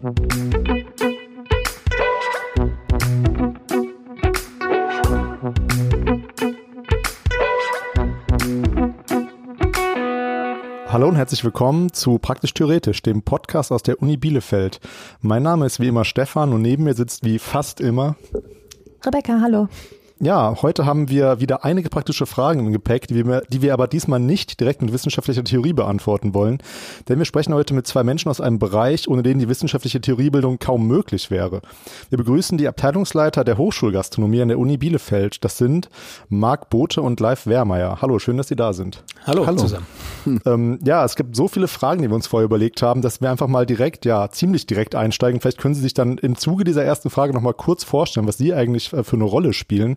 Hallo und herzlich willkommen zu Praktisch Theoretisch, dem Podcast aus der Uni Bielefeld. Mein Name ist wie immer Stefan und neben mir sitzt wie fast immer Rebecca, hallo. Ja, heute haben wir wieder einige praktische Fragen im Gepäck, die wir, die wir aber diesmal nicht direkt mit wissenschaftlicher Theorie beantworten wollen. Denn wir sprechen heute mit zwei Menschen aus einem Bereich, ohne den die wissenschaftliche Theoriebildung kaum möglich wäre. Wir begrüßen die Abteilungsleiter der Hochschulgastronomie an der Uni Bielefeld. Das sind Marc Bote und Leif Wehrmeier. Hallo, schön, dass Sie da sind. Hallo, Hallo. zusammen. Ähm, ja, es gibt so viele Fragen, die wir uns vorher überlegt haben, dass wir einfach mal direkt, ja, ziemlich direkt einsteigen. Vielleicht können Sie sich dann im Zuge dieser ersten Frage nochmal kurz vorstellen, was Sie eigentlich äh, für eine Rolle spielen.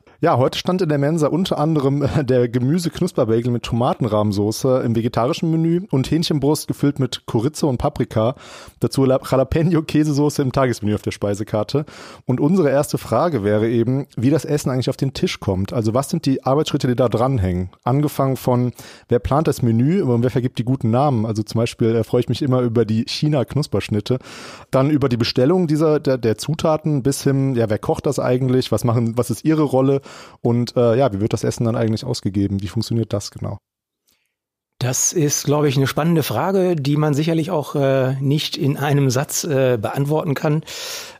Ja, heute stand in der Mensa unter anderem äh, der Gemüse-Knusperbagel mit Tomatenrahmsoße im vegetarischen Menü und Hähnchenbrust gefüllt mit Chorizo und Paprika. Dazu Jalapeno-Käsesoße im Tagesmenü auf der Speisekarte. Und unsere erste Frage wäre eben, wie das Essen eigentlich auf den Tisch kommt. Also was sind die Arbeitsschritte, die da dranhängen? Angefangen von, wer plant das Menü und wer vergibt die guten Namen? Also zum Beispiel äh, freue ich mich immer über die China-Knusperschnitte. Dann über die Bestellung dieser, der, der Zutaten bis hin, ja, wer kocht das eigentlich? Was machen, was ist ihre Rolle? Und äh, ja, wie wird das Essen dann eigentlich ausgegeben? Wie funktioniert das genau? Das ist, glaube ich, eine spannende Frage, die man sicherlich auch äh, nicht in einem Satz äh, beantworten kann.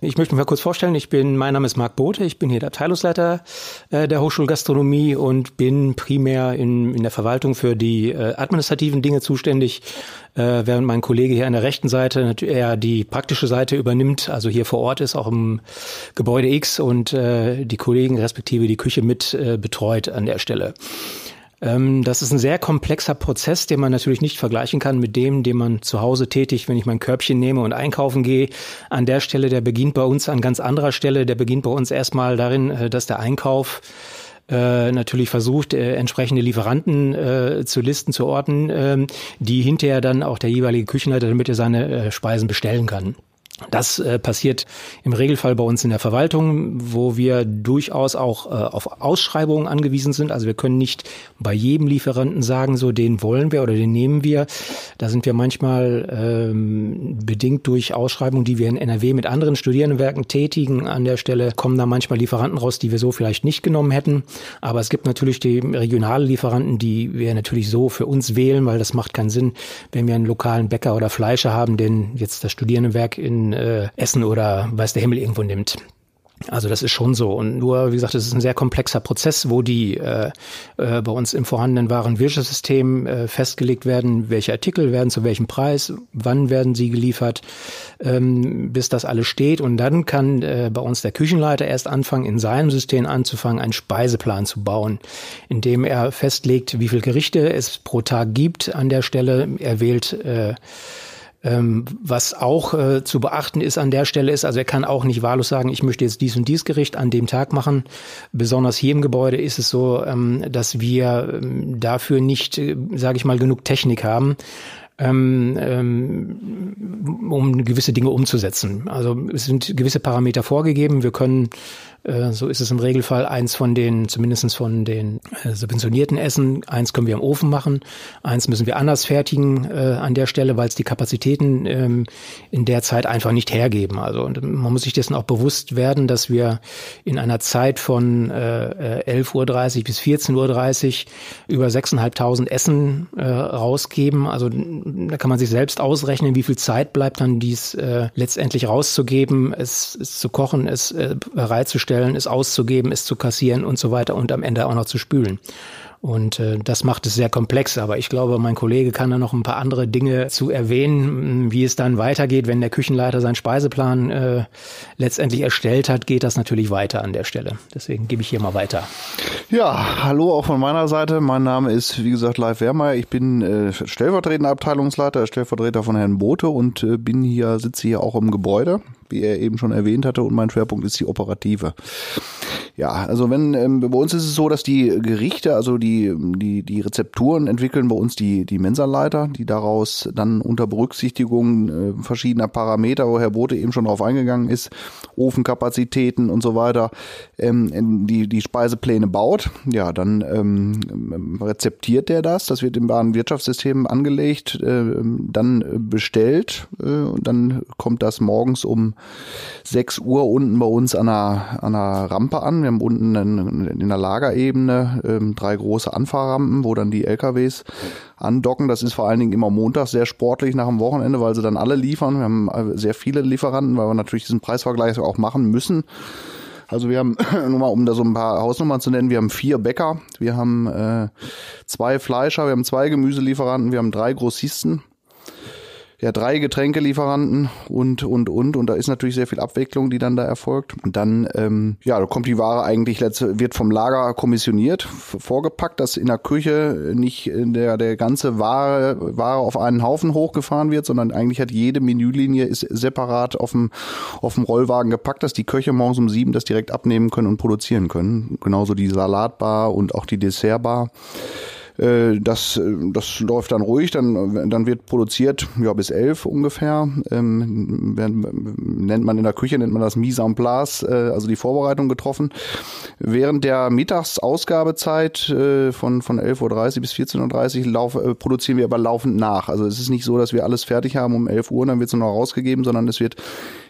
Ich möchte mich mal kurz vorstellen. Ich bin, mein Name ist Marc Bote. Ich bin hier der Abteilungsleiter äh, der Hochschulgastronomie und bin primär in, in der Verwaltung für die äh, administrativen Dinge zuständig, äh, während mein Kollege hier an der rechten Seite eher die praktische Seite übernimmt, also hier vor Ort ist, auch im Gebäude X und äh, die Kollegen respektive die Küche mit äh, betreut an der Stelle. Ähm, das ist ein sehr komplexer Prozess, den man natürlich nicht vergleichen kann mit dem, den man zu Hause tätigt, wenn ich mein Körbchen nehme und einkaufen gehe. An der Stelle, der beginnt bei uns an ganz anderer Stelle. Der beginnt bei uns erstmal darin, äh, dass der Einkauf äh, natürlich versucht, äh, entsprechende Lieferanten zu listen, zu orten, äh, die hinterher dann auch der jeweilige Küchenleiter, damit er seine Speisen bestellen kann. Das äh, passiert im Regelfall bei uns in der Verwaltung, wo wir durchaus auch äh, auf Ausschreibungen angewiesen sind. Also wir können nicht bei jedem Lieferanten sagen, so den wollen wir oder den nehmen wir. Da sind wir manchmal ähm, bedingt durch Ausschreibungen, die wir in NRW mit anderen Studierendenwerken tätigen. An der Stelle kommen da manchmal Lieferanten raus, die wir so vielleicht nicht genommen hätten. Aber es gibt natürlich die regionale Lieferanten, die wir natürlich so für uns wählen, weil das macht keinen Sinn, wenn wir einen lokalen Bäcker oder Fleischer haben, den jetzt das Studierendenwerk in äh, Essen oder weiß der Himmel irgendwo nimmt. Also das ist schon so. Und nur, wie gesagt, es ist ein sehr komplexer Prozess, wo die äh, äh, bei uns im vorhandenen Warenwirtschaftssystem äh, festgelegt werden, welche Artikel werden zu welchem Preis, wann werden sie geliefert, ähm, bis das alles steht. Und dann kann äh, bei uns der Küchenleiter erst anfangen, in seinem System anzufangen, einen Speiseplan zu bauen, indem er festlegt, wie viele Gerichte es pro Tag gibt an der Stelle. Er wählt äh, ähm, was auch äh, zu beachten ist an der Stelle ist, also er kann auch nicht wahllos sagen, ich möchte jetzt dies und dies Gericht an dem Tag machen. Besonders hier im Gebäude ist es so, ähm, dass wir ähm, dafür nicht, äh, sage ich mal, genug Technik haben, ähm, ähm, um gewisse Dinge umzusetzen. Also es sind gewisse Parameter vorgegeben. Wir können so ist es im Regelfall eins von den, zumindestens von den äh, subventionierten Essen. Eins können wir im Ofen machen, eins müssen wir anders fertigen äh, an der Stelle, weil es die Kapazitäten ähm, in der Zeit einfach nicht hergeben. Also man muss sich dessen auch bewusst werden, dass wir in einer Zeit von äh, 11.30 Uhr bis 14.30 Uhr über 6.500 Essen äh, rausgeben. Also da kann man sich selbst ausrechnen, wie viel Zeit bleibt dann dies äh, letztendlich rauszugeben, es, es zu kochen, es äh, bereitzustellen herzustellen, es auszugeben, es zu kassieren und so weiter und am Ende auch noch zu spülen. Und äh, das macht es sehr komplex. Aber ich glaube, mein Kollege kann da noch ein paar andere Dinge zu erwähnen, wie es dann weitergeht. Wenn der Küchenleiter seinen Speiseplan äh, letztendlich erstellt hat, geht das natürlich weiter an der Stelle. Deswegen gebe ich hier mal weiter. Ja, hallo auch von meiner Seite. Mein Name ist, wie gesagt, Leif Wehrmeier. Ich bin äh, stellvertretender Abteilungsleiter, Stellvertreter von Herrn Bote und äh, bin hier, sitze hier auch im Gebäude wie er eben schon erwähnt hatte, und mein Schwerpunkt ist die operative. Ja, also wenn ähm, bei uns ist es so, dass die Gerichte, also die die die Rezepturen entwickeln bei uns die die Mensaleiter, die daraus dann unter Berücksichtigung äh, verschiedener Parameter, wo Herr Bote eben schon drauf eingegangen ist, Ofenkapazitäten und so weiter, ähm, die die Speisepläne baut. Ja, dann ähm, rezeptiert der das, das wird im Warenwirtschaftssystem angelegt, äh, dann bestellt äh, und dann kommt das morgens um 6 Uhr unten bei uns an einer, an einer Rampe an wir haben unten in der Lagerebene ähm, drei große Anfahrrampen, wo dann die LKWs andocken. Das ist vor allen Dingen immer Montag sehr sportlich nach dem Wochenende, weil sie dann alle liefern. Wir haben äh, sehr viele Lieferanten, weil wir natürlich diesen Preisvergleich auch machen müssen. Also wir haben, nur mal um da so ein paar Hausnummern zu nennen, wir haben vier Bäcker, wir haben äh, zwei Fleischer, wir haben zwei Gemüselieferanten, wir haben drei Grossisten ja, drei Getränkelieferanten und, und, und. Und da ist natürlich sehr viel Abwicklung, die dann da erfolgt. Und dann, ähm, ja, da kommt die Ware eigentlich, letzte, wird vom Lager kommissioniert, vorgepackt, dass in der Küche nicht der, der ganze Ware, Ware auf einen Haufen hochgefahren wird, sondern eigentlich hat jede Menülinie ist separat auf dem, auf dem Rollwagen gepackt, dass die Köche morgens um sieben das direkt abnehmen können und produzieren können. Genauso die Salatbar und auch die Dessertbar. Äh, das, äh, das läuft dann ruhig, dann, dann wird produziert ja, bis elf ungefähr. Ähm, nennt man in der Küche, nennt man das Mise en place, äh, also die Vorbereitung getroffen. Während der Mittagsausgabezeit äh, von, von 11.30 Uhr bis 14.30 Uhr lauf, äh, produzieren wir aber laufend nach. Also es ist nicht so, dass wir alles fertig haben um 11 Uhr, dann wird es noch rausgegeben, sondern es wird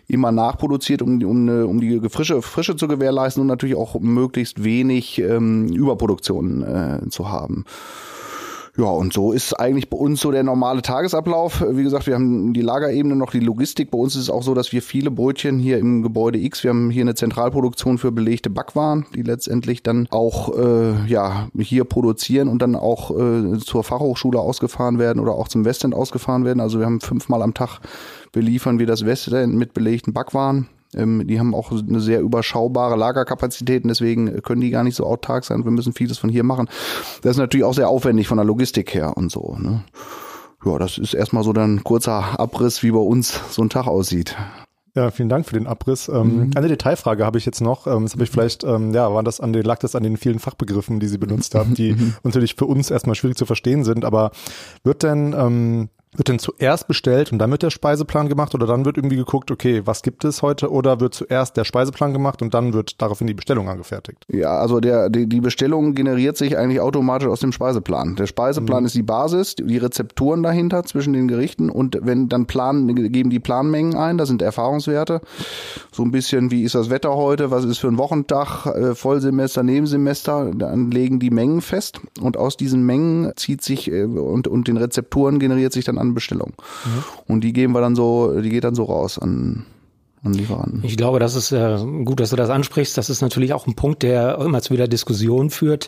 immer nachproduziert, um, um, um die Frische, Frische zu gewährleisten und natürlich auch möglichst wenig ähm, Überproduktion äh, zu haben. Ja, und so ist eigentlich bei uns so der normale Tagesablauf. Wie gesagt, wir haben die Lagerebene noch, die Logistik. Bei uns ist es auch so, dass wir viele Brötchen hier im Gebäude X, wir haben hier eine Zentralproduktion für belegte Backwaren, die letztendlich dann auch äh, ja hier produzieren und dann auch äh, zur Fachhochschule ausgefahren werden oder auch zum Westend ausgefahren werden. Also wir haben fünfmal am Tag beliefern wir das Westend mit belegten Backwaren. Ähm, die haben auch eine sehr überschaubare Lagerkapazitäten, deswegen können die gar nicht so autark sein. Wir müssen vieles von hier machen. Das ist natürlich auch sehr aufwendig von der Logistik her und so. Ne? Ja, das ist erstmal so dann kurzer Abriss, wie bei uns so ein Tag aussieht. Ja, vielen Dank für den Abriss. Ähm, mhm. Eine Detailfrage habe ich jetzt noch. Ähm, das habe ich vielleicht, ähm, ja, war das an den, lag das an den vielen Fachbegriffen, die Sie benutzt haben, die mhm. natürlich für uns erstmal schwierig zu verstehen sind. Aber wird denn ähm, wird denn zuerst bestellt und dann wird der Speiseplan gemacht oder dann wird irgendwie geguckt, okay, was gibt es heute oder wird zuerst der Speiseplan gemacht und dann wird daraufhin die Bestellung angefertigt? Ja, also der, die, die Bestellung generiert sich eigentlich automatisch aus dem Speiseplan. Der Speiseplan mhm. ist die Basis, die Rezepturen dahinter zwischen den Gerichten und wenn dann planen, geben die Planmengen ein, das sind Erfahrungswerte. So ein bisschen, wie ist das Wetter heute, was ist für ein Wochentag, äh, Vollsemester, Nebensemester, dann legen die Mengen fest und aus diesen Mengen zieht sich äh, und, und den Rezepturen generiert sich dann an Bestellung. Mhm. Und die geben wir dann so, die geht dann so raus an, an Lieferanten. Ich glaube, das ist äh, gut, dass du das ansprichst. Das ist natürlich auch ein Punkt, der immer zu wieder Diskussion führt.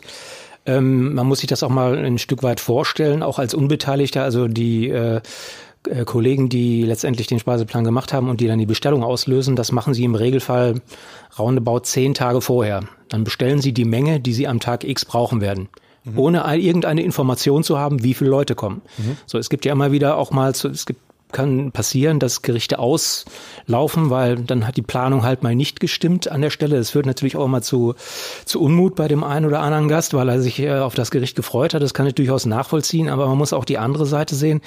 Ähm, man muss sich das auch mal ein Stück weit vorstellen, auch als Unbeteiligter. Also die äh, äh, Kollegen, die letztendlich den Speiseplan gemacht haben und die dann die Bestellung auslösen, das machen sie im Regelfall roundabout zehn Tage vorher. Dann bestellen sie die Menge, die sie am Tag X brauchen werden mhm. ohne irgendeine Information zu haben, wie viele Leute kommen. Mhm. So, es gibt ja immer wieder auch mal, zu, es gibt kann passieren, dass Gerichte auslaufen, weil dann hat die Planung halt mal nicht gestimmt an der Stelle. Es führt natürlich auch mal zu, zu Unmut bei dem einen oder anderen Gast, weil er sich äh, auf das Gericht gefreut hat. Das kann ich durchaus nachvollziehen, aber man muss auch die andere Seite sehen.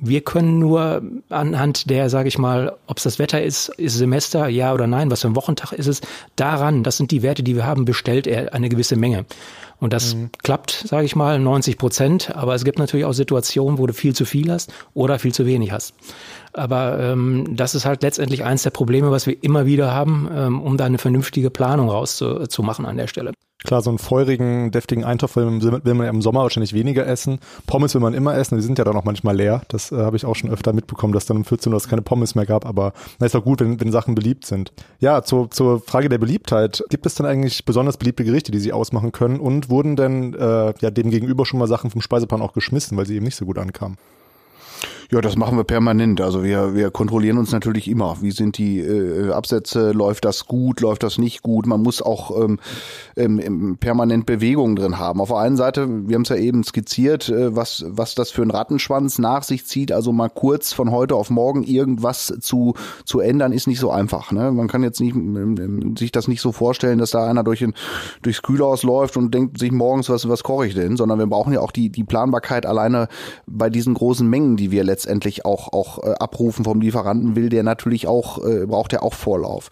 Wir können nur anhand der, sage ich mal, ob es das Wetter ist, ist Semester, ja oder nein, was für ein Wochentag ist es, daran, das sind die Werte, die wir haben, bestellt er eine gewisse Menge. Und das mhm. klappt, sage ich mal, 90 Prozent. Aber es gibt natürlich auch Situationen, wo du viel zu viel hast oder viel zu wenig hast. Aber ähm, das ist halt letztendlich eins der Probleme, was wir immer wieder haben, ähm, um da eine vernünftige Planung rauszumachen an der Stelle. Klar, so einen feurigen, deftigen Eintopf will, will man im Sommer wahrscheinlich weniger essen. Pommes will man immer essen, die sind ja dann auch manchmal leer. Das äh, habe ich auch schon öfter mitbekommen, dass dann um 14 Uhr es keine Pommes mehr gab, aber na, ist doch gut, wenn, wenn Sachen beliebt sind. Ja, zu, zur Frage der Beliebtheit. Gibt es denn eigentlich besonders beliebte Gerichte, die Sie ausmachen können? Und wurden denn äh, ja dem gegenüber schon mal Sachen vom Speiseplan auch geschmissen, weil sie eben nicht so gut ankamen? Ja, das machen wir permanent. Also wir, wir kontrollieren uns natürlich immer. Wie sind die äh, Absätze? Läuft das gut? Läuft das nicht gut? Man muss auch ähm, ähm, permanent Bewegungen drin haben. Auf der einen Seite, wir haben es ja eben skizziert, äh, was, was das für ein Rattenschwanz nach sich zieht. Also mal kurz von heute auf morgen irgendwas zu, zu ändern, ist nicht so einfach. Ne? Man kann jetzt nicht ähm, ähm, sich das nicht so vorstellen, dass da einer durch ein, durchs Kühlhaus läuft und denkt sich morgens, was, was koche ich denn? Sondern wir brauchen ja auch die, die Planbarkeit alleine bei diesen großen Mengen, die wir letztendlich auch, auch äh, abrufen vom Lieferanten, will der natürlich auch, äh, braucht er auch Vorlauf.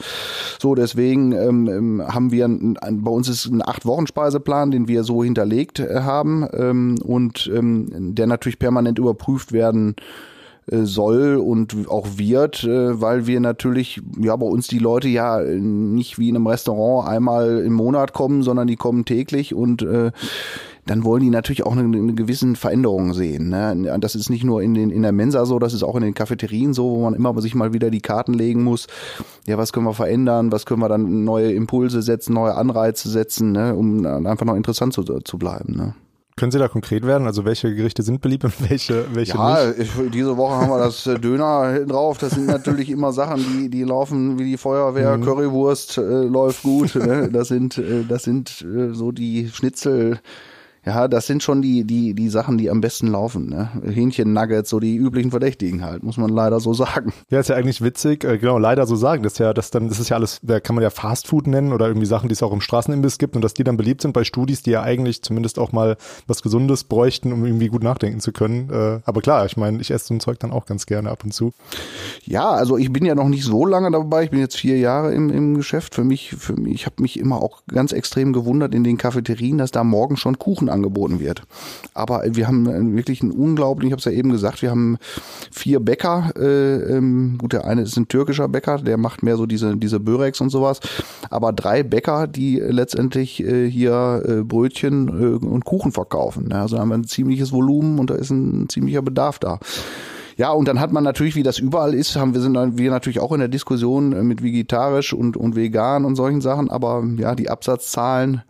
So, deswegen ähm, ähm haben wir ein, ein, bei uns ist ein acht Wochen Speiseplan, den wir so hinterlegt äh, haben ähm, und ähm, der natürlich permanent überprüft werden äh, soll und auch wird, äh, weil wir natürlich, ja, bei uns die Leute ja nicht wie in einem Restaurant einmal im Monat kommen, sondern die kommen täglich und äh, dann wollen die natürlich auch eine, eine gewisse Veränderung sehen. Ne? Das ist nicht nur in, den, in der Mensa so, das ist auch in den Cafeterien so, wo man immer sich mal wieder die Karten legen muss. Ja, was können wir verändern? Was können wir dann neue Impulse setzen, neue Anreize setzen, ne? um einfach noch interessant zu, zu bleiben. Ne? Können Sie da konkret werden? Also welche Gerichte sind beliebt und welche, welche ja, nicht? Ja, diese Woche haben wir das äh, Döner drauf. Das sind natürlich immer Sachen, die, die laufen wie die Feuerwehr. Mhm. Currywurst äh, läuft gut. Ne? Das sind, äh, das sind äh, so die Schnitzel ja, das sind schon die, die, die Sachen, die am besten laufen. Ne? Hähnchen-Nuggets, so die üblichen Verdächtigen halt, muss man leider so sagen. Ja, ist ja eigentlich witzig, äh, genau, leider so sagen. Das ist ja, das dann, das ist ja alles, da kann man ja Fast Food nennen oder irgendwie Sachen, die es auch im Straßenimbiss gibt und dass die dann beliebt sind bei Studis, die ja eigentlich zumindest auch mal was Gesundes bräuchten, um irgendwie gut nachdenken zu können. Äh, aber klar, ich meine, ich esse so ein Zeug dann auch ganz gerne ab und zu. Ja, also ich bin ja noch nicht so lange dabei. Ich bin jetzt vier Jahre im, im Geschäft. Für mich, für mich, ich habe mich immer auch ganz extrem gewundert in den Cafeterien, dass da morgen schon Kuchen angeboten wird. Aber wir haben wirklich einen unglaublichen, ich habe es ja eben gesagt, wir haben vier Bäcker. Äh, ähm, gut, der eine ist ein türkischer Bäcker, der macht mehr so diese, diese Börex und sowas. Aber drei Bäcker, die letztendlich äh, hier äh, Brötchen äh, und Kuchen verkaufen. Ne? Also da haben wir ein ziemliches Volumen und da ist ein ziemlicher Bedarf da. Ja, und dann hat man natürlich, wie das überall ist, haben wir sind wir natürlich auch in der Diskussion äh, mit vegetarisch und und vegan und solchen Sachen, aber ja, die Absatzzahlen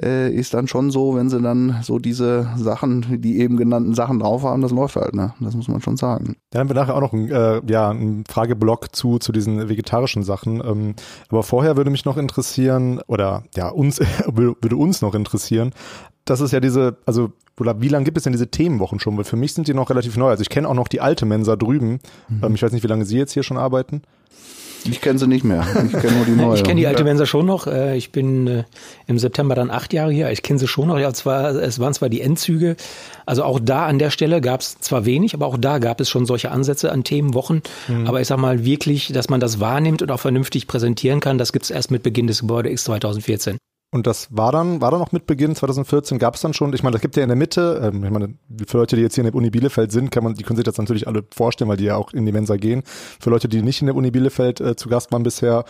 äh, ist dann schon so, wenn sie dann so diese Sachen, die eben genannten Sachen drauf haben, das läuft halt, ne? Das muss man schon sagen. Dann haben wir nachher auch noch einen, äh, ja, einen Frageblock zu, zu diesen vegetarischen Sachen. Ähm, aber vorher würde mich noch interessieren, oder ja, uns, würde uns noch interessieren, das ist ja diese, also wie lange gibt es denn diese Themenwochen schon? Weil für mich sind die noch relativ neu. Also ich kenne auch noch die alte Mensa drüben. Mhm. Ähm, ich weiß nicht, wie lange Sie jetzt hier schon arbeiten. Ich kenne sie nicht mehr. Ich kenne nur die neue. ich kenne die alte Mensa schon noch. Äh, ich bin äh, im September dann acht Jahre hier. Ich kenne sie schon noch. Ja, zwar, es waren zwar die Endzüge. Also auch da an der Stelle gab es zwar wenig, aber auch da gab es schon solche Ansätze an Themenwochen. Mhm. Aber ich sag mal wirklich, dass man das wahrnimmt und auch vernünftig präsentieren kann, das gibt es erst mit Beginn des Gebäude X 2014. Und das war dann, war dann noch mit Beginn 2014, gab es dann schon, ich meine, das gibt ja in der Mitte, ähm, ich meine, für Leute, die jetzt hier in der Uni Bielefeld sind, kann man, die können sich das natürlich alle vorstellen, weil die ja auch in die Mensa gehen. Für Leute, die nicht in der Uni Bielefeld äh, zu Gast waren bisher,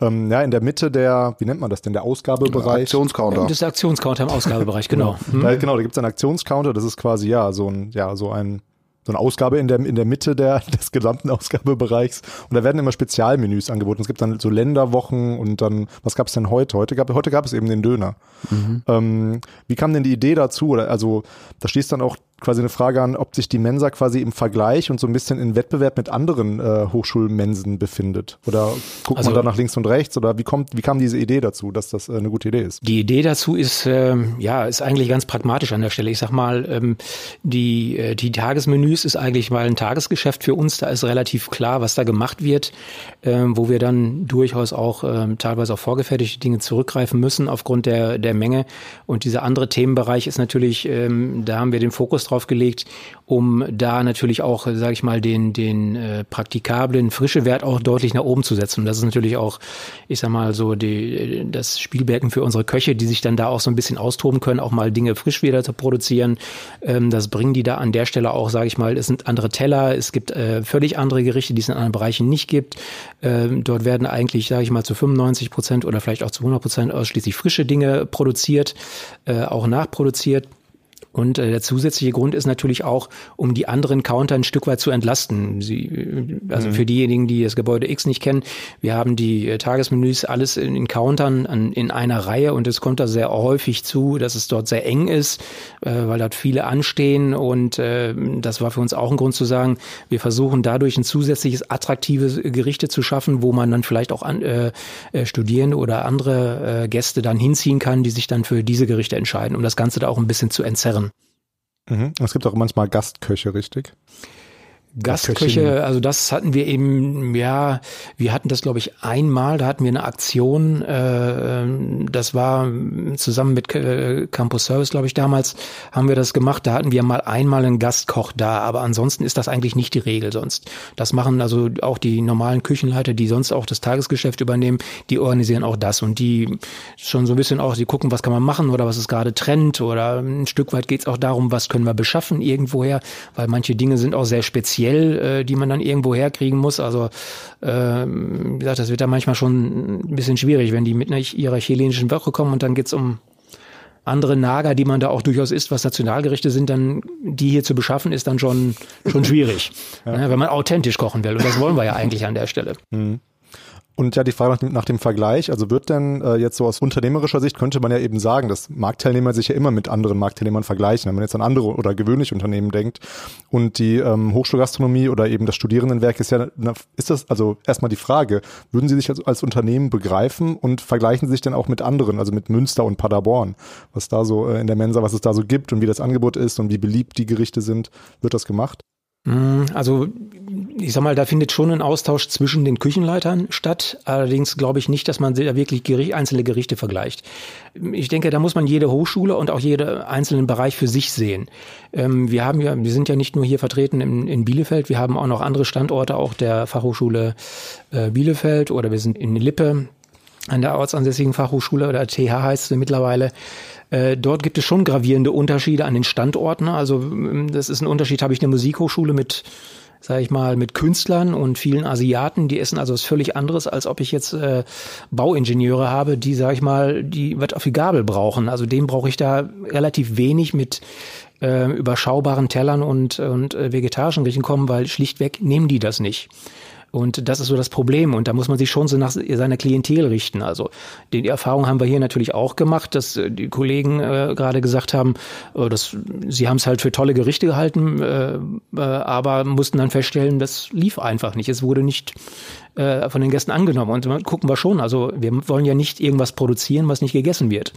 ähm, ja, in der Mitte der, wie nennt man das denn, der Ausgabebereich? Aktionscounter. Das ist der Aktionscounter im Ausgabebereich, genau. genau. Hm. Da, genau, da gibt es einen Aktionscounter, das ist quasi, ja, so ein, ja, so ein, so eine Ausgabe in der, in der Mitte der, des gesamten Ausgabebereichs. Und da werden immer Spezialmenüs angeboten. Es gibt dann so Länderwochen und dann, was gab es denn heute? Heute gab, heute gab es eben den Döner. Mhm. Ähm, wie kam denn die Idee dazu? Also da schließt dann auch quasi eine Frage an, ob sich die Mensa quasi im Vergleich und so ein bisschen in Wettbewerb mit anderen äh, Hochschulmensen befindet. Oder guckt also, man da nach links und rechts? Oder wie kommt, wie kam diese Idee dazu, dass das äh, eine gute Idee ist? Die Idee dazu ist, äh, ja, ist eigentlich ganz pragmatisch an der Stelle. Ich sag mal, ähm, die, äh, die Tagesmenüs ist eigentlich mal ein Tagesgeschäft für uns. Da ist relativ klar, was da gemacht wird, äh, wo wir dann durchaus auch äh, teilweise auf vorgefertigte Dinge zurückgreifen müssen aufgrund der, der Menge. Und dieser andere Themenbereich ist natürlich, ähm, da haben wir den Fokus drauf gelegt, um da natürlich auch, sage ich mal, den, den äh, praktikablen frische Wert auch deutlich nach oben zu setzen. Und das ist natürlich auch, ich sag mal, so die, das Spielbecken für unsere Köche, die sich dann da auch so ein bisschen austoben können, auch mal Dinge frisch wieder zu produzieren. Ähm, das bringen die da an der Stelle auch, sage ich mal, es sind andere Teller, es gibt äh, völlig andere Gerichte, die es in anderen Bereichen nicht gibt. Ähm, dort werden eigentlich, sage ich mal, zu 95 Prozent oder vielleicht auch zu 100 Prozent ausschließlich frische Dinge produziert, äh, auch nachproduziert. Und äh, der zusätzliche Grund ist natürlich auch, um die anderen Counter ein Stück weit zu entlasten. Sie, äh, also mhm. für diejenigen, die das Gebäude X nicht kennen, wir haben die äh, Tagesmenüs alles in, in Countern an, in einer Reihe und es kommt da sehr häufig zu, dass es dort sehr eng ist, äh, weil dort viele anstehen und äh, das war für uns auch ein Grund zu sagen, wir versuchen dadurch ein zusätzliches attraktives Gerichte zu schaffen, wo man dann vielleicht auch an, äh, äh, Studierende oder andere äh, Gäste dann hinziehen kann, die sich dann für diese Gerichte entscheiden, um das Ganze da auch ein bisschen zu entzerren. Mhm. Es gibt auch manchmal Gastköche, richtig? Gastköche, also das hatten wir eben, ja, wir hatten das glaube ich einmal, da hatten wir eine Aktion, äh, das war zusammen mit äh, Campus Service, glaube ich, damals haben wir das gemacht, da hatten wir mal einmal einen Gastkoch da, aber ansonsten ist das eigentlich nicht die Regel sonst. Das machen also auch die normalen Küchenleiter, die sonst auch das Tagesgeschäft übernehmen, die organisieren auch das und die schon so ein bisschen auch, die gucken, was kann man machen oder was ist gerade Trend oder ein Stück weit geht's auch darum, was können wir beschaffen irgendwoher, weil manche Dinge sind auch sehr speziell speziell, äh, die man dann irgendwo herkriegen muss. Also äh, wie gesagt, das wird da manchmal schon ein bisschen schwierig, wenn die mit ihrer chilenischen Woche kommen und dann geht's um andere Nager, die man da auch durchaus isst, was Nationalgerichte sind, dann die hier zu beschaffen, ist dann schon schon schwierig, ja. ne, wenn man authentisch kochen will. Und das wollen wir ja eigentlich an der Stelle. Mhm. Und ja, die Frage nach dem, Vergleich, also wird denn äh, jetzt so aus unternehmerischer Sicht, könnte man ja eben sagen, dass Marktteilnehmer sich ja immer mit anderen Marktteilnehmern vergleichen, wenn man jetzt an andere oder gewöhnliche Unternehmen denkt. Und die ähm, Hochschulgastronomie oder eben das Studierendenwerk ist ja, ist das also erstmal die Frage, würden Sie sich als, als Unternehmen begreifen und vergleichen Sie sich dann auch mit anderen, also mit Münster und Paderborn, was da so äh, in der Mensa, was es da so gibt und wie das Angebot ist und wie beliebt die Gerichte sind, wird das gemacht? Mm, also ich sag mal, da findet schon ein Austausch zwischen den Küchenleitern statt. Allerdings glaube ich nicht, dass man da wirklich Gericht, einzelne Gerichte vergleicht. Ich denke, da muss man jede Hochschule und auch jeden einzelnen Bereich für sich sehen. Ähm, wir haben ja, wir sind ja nicht nur hier vertreten in, in Bielefeld, wir haben auch noch andere Standorte, auch der Fachhochschule äh, Bielefeld oder wir sind in Lippe an der ortsansässigen Fachhochschule oder TH heißt sie mittlerweile. Äh, dort gibt es schon gravierende Unterschiede an den Standorten. Also ähm, das ist ein Unterschied, habe ich eine Musikhochschule mit sage ich mal, mit Künstlern und vielen Asiaten, die essen also was völlig anderes, als ob ich jetzt äh, Bauingenieure habe, die, sage ich mal, die was auf die Gabel brauchen. Also dem brauche ich da relativ wenig mit äh, überschaubaren Tellern und, und äh, vegetarischen Gerichten kommen, weil schlichtweg nehmen die das nicht. Und das ist so das Problem. Und da muss man sich schon so nach seiner Klientel richten. Also die Erfahrung haben wir hier natürlich auch gemacht, dass äh, die Kollegen äh, gerade gesagt haben, äh, dass sie haben es halt für tolle Gerichte gehalten, äh, äh, aber mussten dann feststellen, das lief einfach nicht. Es wurde nicht äh, von den Gästen angenommen. Und gucken wir schon. Also wir wollen ja nicht irgendwas produzieren, was nicht gegessen wird.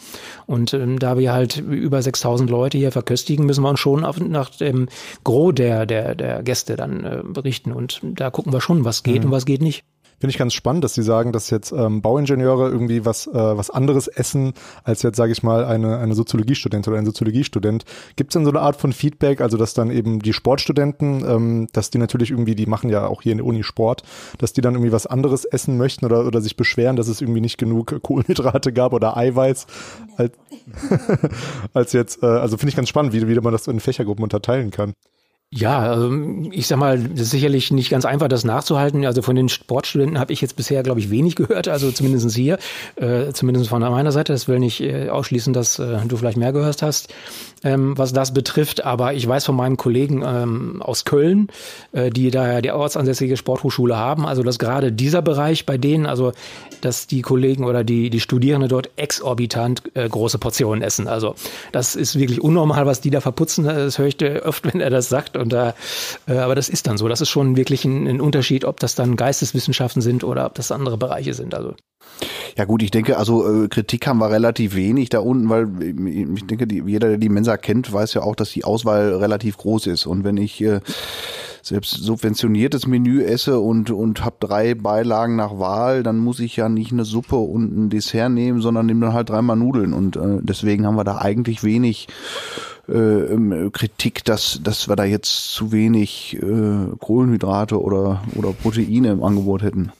Und ähm, da wir halt über 6000 Leute hier verköstigen, müssen wir uns schon auf, nach dem Gros der, der, der Gäste dann äh, berichten. Und da gucken wir schon, was geht mhm. und was geht nicht. Finde ich ganz spannend, dass Sie sagen, dass jetzt ähm, Bauingenieure irgendwie was, äh, was anderes essen, als jetzt, sage ich mal, eine, eine Soziologiestudentin oder ein Soziologiestudent. Gibt es denn so eine Art von Feedback, also dass dann eben die Sportstudenten, ähm, dass die natürlich irgendwie, die machen ja auch hier in der Uni Sport, dass die dann irgendwie was anderes essen möchten oder, oder sich beschweren, dass es irgendwie nicht genug Kohlenhydrate gab oder Eiweiß, als, als jetzt, äh, also finde ich ganz spannend, wie, wie man das in Fächergruppen unterteilen kann. Ja, also ich sag mal, das ist sicherlich nicht ganz einfach, das nachzuhalten. Also von den Sportstudenten habe ich jetzt bisher, glaube ich, wenig gehört, also zumindest hier, äh, zumindest von meiner Seite. Das will nicht äh, ausschließen, dass äh, du vielleicht mehr gehört hast, ähm, was das betrifft. Aber ich weiß von meinen Kollegen ähm, aus Köln, äh, die da ja die ortsansässige Sporthochschule haben, also dass gerade dieser Bereich bei denen, also dass die Kollegen oder die, die Studierenden dort exorbitant äh, große Portionen essen. Also das ist wirklich unnormal, was die da verputzen. Das höre ich oft, wenn er das sagt. Und da, äh, aber das ist dann so. Das ist schon wirklich ein, ein Unterschied, ob das dann Geisteswissenschaften sind oder ob das andere Bereiche sind. Also ja gut, ich denke, also äh, Kritik haben wir relativ wenig da unten, weil ich denke, die, jeder, der die Mensa kennt, weiß ja auch, dass die Auswahl relativ groß ist. Und wenn ich äh, selbst subventioniertes Menü esse und, und habe drei Beilagen nach Wahl, dann muss ich ja nicht eine Suppe und ein Dessert nehmen, sondern nehme dann halt dreimal Nudeln. Und äh, deswegen haben wir da eigentlich wenig äh, ähm, Kritik, dass, dass wir da jetzt zu wenig äh, Kohlenhydrate oder, oder Proteine im Angebot hätten.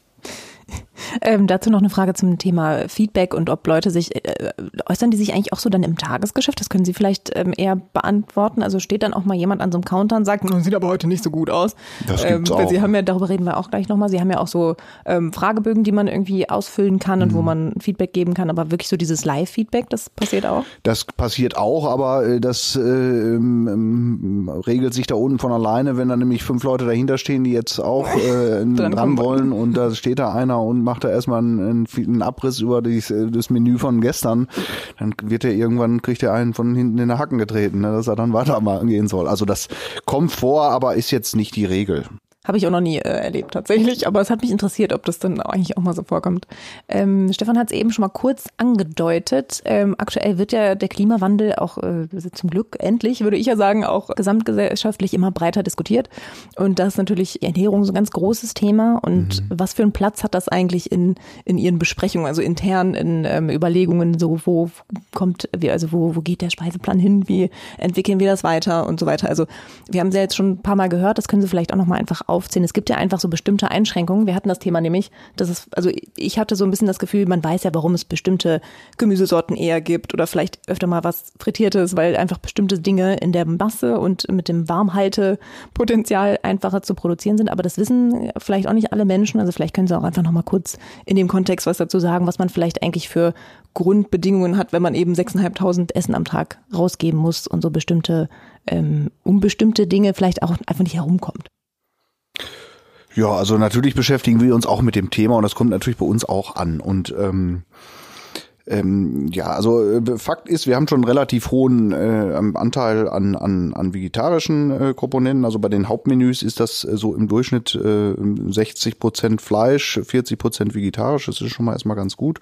Ähm, dazu noch eine Frage zum Thema Feedback und ob Leute sich, äh, äußern die sich eigentlich auch so dann im Tagesgeschäft? Das können Sie vielleicht ähm, eher beantworten. Also steht dann auch mal jemand an so einem Counter und sagt, sieht aber heute nicht so gut aus. Das gibt's ähm, auch. Sie haben ja, darüber reden wir auch gleich nochmal, Sie haben ja auch so ähm, Fragebögen, die man irgendwie ausfüllen kann und wo man Feedback geben kann, aber wirklich so dieses Live-Feedback, das passiert auch? Das passiert auch, aber äh, das äh, ähm, ähm, regelt sich da unten von alleine, wenn da nämlich fünf Leute dahinter stehen, die jetzt auch äh, Dran wollen und da steht da einer und macht da erstmal einen, einen Abriss über dies, äh, das Menü von gestern, dann wird er irgendwann, kriegt er einen von hinten in den Hacken getreten, ne, dass er dann weitergehen soll. Also das kommt vor, aber ist jetzt nicht die Regel. Habe ich auch noch nie äh, erlebt tatsächlich, aber es hat mich interessiert, ob das dann eigentlich auch mal so vorkommt. Ähm, Stefan hat es eben schon mal kurz angedeutet. Ähm, aktuell wird ja der Klimawandel auch äh, zum Glück endlich, würde ich ja sagen, auch gesamtgesellschaftlich immer breiter diskutiert. Und das ist natürlich Ernährung so ein ganz großes Thema. Und was für einen Platz hat das eigentlich in, in Ihren Besprechungen, also intern in ähm, Überlegungen, so wo kommt, wie, also wo, wo geht der Speiseplan hin, wie entwickeln wir das weiter und so weiter. Also wir haben es ja jetzt schon ein paar Mal gehört, das können Sie vielleicht auch nochmal einfach aufzählen. Es gibt ja einfach so bestimmte Einschränkungen. Wir hatten das Thema nämlich, dass es, also ich hatte so ein bisschen das Gefühl, man weiß ja, warum es bestimmte Gemüsesorten eher gibt oder vielleicht öfter mal was Frittiertes, weil einfach bestimmte Dinge in der Masse und mit dem Warmhaltepotenzial einfacher zu produzieren sind. Aber das wissen vielleicht auch nicht alle Menschen. Also vielleicht können Sie auch einfach nochmal kurz in dem Kontext was dazu sagen, was man vielleicht eigentlich für Grundbedingungen hat, wenn man eben 6.500 Essen am Tag rausgeben muss und so bestimmte, ähm, um bestimmte Dinge vielleicht auch einfach nicht herumkommt. Ja, also natürlich beschäftigen wir uns auch mit dem Thema und das kommt natürlich bei uns auch an. Und ähm, ähm, ja, also äh, Fakt ist, wir haben schon einen relativ hohen äh, Anteil an, an, an vegetarischen äh, Komponenten. Also bei den Hauptmenüs ist das äh, so im Durchschnitt äh, 60 Prozent Fleisch, 40 Prozent vegetarisch. Das ist schon mal erstmal ganz gut.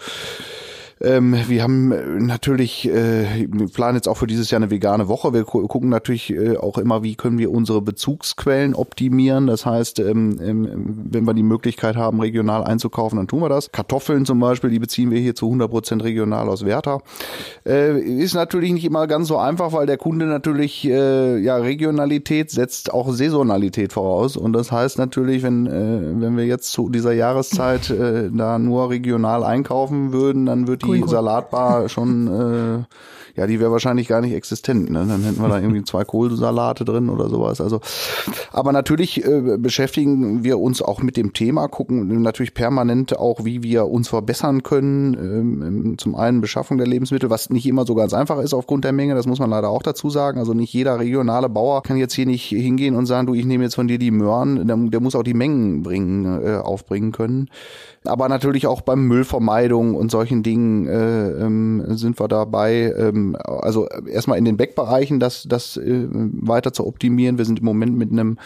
Ähm, wir haben äh, natürlich, äh, wir planen jetzt auch für dieses Jahr eine vegane Woche. Wir gu gucken natürlich äh, auch immer, wie können wir unsere Bezugsquellen optimieren. Das heißt, ähm, ähm, wenn wir die Möglichkeit haben, regional einzukaufen, dann tun wir das. Kartoffeln zum Beispiel, die beziehen wir hier zu 100 Prozent regional aus Werther. Äh, ist natürlich nicht immer ganz so einfach, weil der Kunde natürlich, äh, ja, Regionalität setzt auch Saisonalität voraus. Und das heißt natürlich, wenn, äh, wenn wir jetzt zu dieser Jahreszeit äh, da nur regional einkaufen würden, dann wird die Grünkohl. Salatbar schon, äh, ja, die wäre wahrscheinlich gar nicht existent. Ne? Dann hätten wir da irgendwie zwei Kohlsalate drin oder sowas. Also, aber natürlich äh, beschäftigen wir uns auch mit dem Thema, gucken natürlich permanent auch, wie wir uns verbessern können. Ähm, zum einen Beschaffung der Lebensmittel, was nicht immer so ganz einfach ist aufgrund der Menge. Das muss man leider auch dazu sagen. Also nicht jeder regionale Bauer kann jetzt hier nicht hingehen und sagen, du, ich nehme jetzt von dir die Möhren. Der, der muss auch die Mengen bringen, äh, aufbringen können aber natürlich auch beim Müllvermeidung und solchen Dingen äh, ähm, sind wir dabei. Ähm, also erstmal in den Backbereichen das, das äh, weiter zu optimieren. Wir sind im Moment mit einem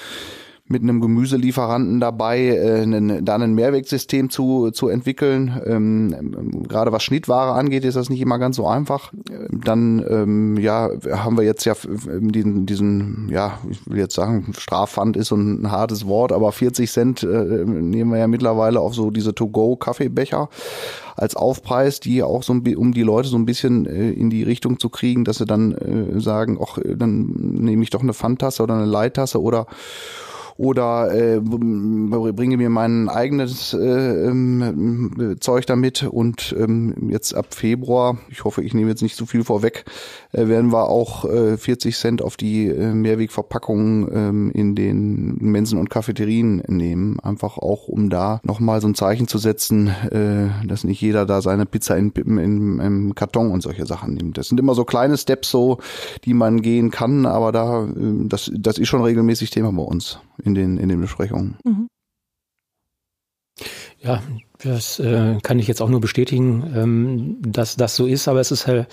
mit einem Gemüselieferanten dabei, äh, einen, da ein Mehrwegsystem zu, zu entwickeln. Ähm, gerade was Schnittware angeht, ist das nicht immer ganz so einfach. Dann ähm, ja, haben wir jetzt ja diesen, diesen, ja, ich will jetzt sagen, Strafpfand ist so ein hartes Wort, aber 40 Cent äh, nehmen wir ja mittlerweile auf so diese To-Go-Kaffeebecher als Aufpreis, die auch so, um die Leute so ein bisschen äh, in die Richtung zu kriegen, dass sie dann äh, sagen, ach, dann nehme ich doch eine Pfandtasse oder eine Leittasse oder oder äh, bringe mir mein eigenes äh, ähm, Zeug damit. Und ähm, jetzt ab Februar, ich hoffe, ich nehme jetzt nicht zu viel vorweg, äh, werden wir auch äh, 40 Cent auf die äh, Mehrwegverpackungen ähm, in den Mensen und Cafeterien nehmen, einfach auch um da nochmal so ein Zeichen zu setzen, äh, dass nicht jeder da seine Pizza in, in, in, im Karton und solche Sachen nimmt. Das sind immer so kleine Steps so, die man gehen kann, aber da, äh, das, das ist schon regelmäßig Thema bei uns in den, in den Besprechungen. Ja, das äh, kann ich jetzt auch nur bestätigen, ähm, dass das so ist. Aber es ist halt,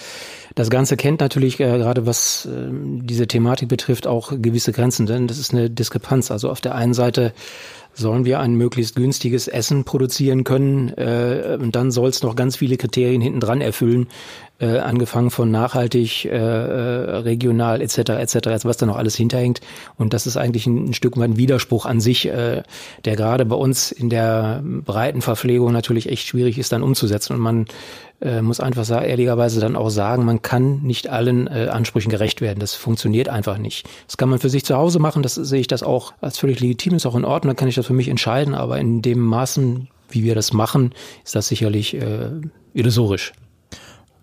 das Ganze kennt natürlich äh, gerade was äh, diese Thematik betrifft auch gewisse Grenzen, denn das ist eine Diskrepanz. Also auf der einen Seite sollen wir ein möglichst günstiges Essen produzieren können äh, und dann soll es noch ganz viele Kriterien hinten dran erfüllen, äh, angefangen von nachhaltig, äh, äh, regional etc. etc. Was da noch alles hinterhängt und das ist eigentlich ein, ein Stück weit ein Widerspruch an sich, äh, der gerade bei uns in der breiten Verpflegung natürlich echt schwierig ist dann umzusetzen und man äh, muss einfach sagen, ehrlicherweise dann auch sagen, man kann nicht allen äh, Ansprüchen gerecht werden. Das funktioniert einfach nicht. Das kann man für sich zu Hause machen, das sehe ich das auch als völlig legitim, ist auch in Ordnung, dann kann ich das für mich entscheiden, aber in dem Maßen, wie wir das machen, ist das sicherlich äh, illusorisch.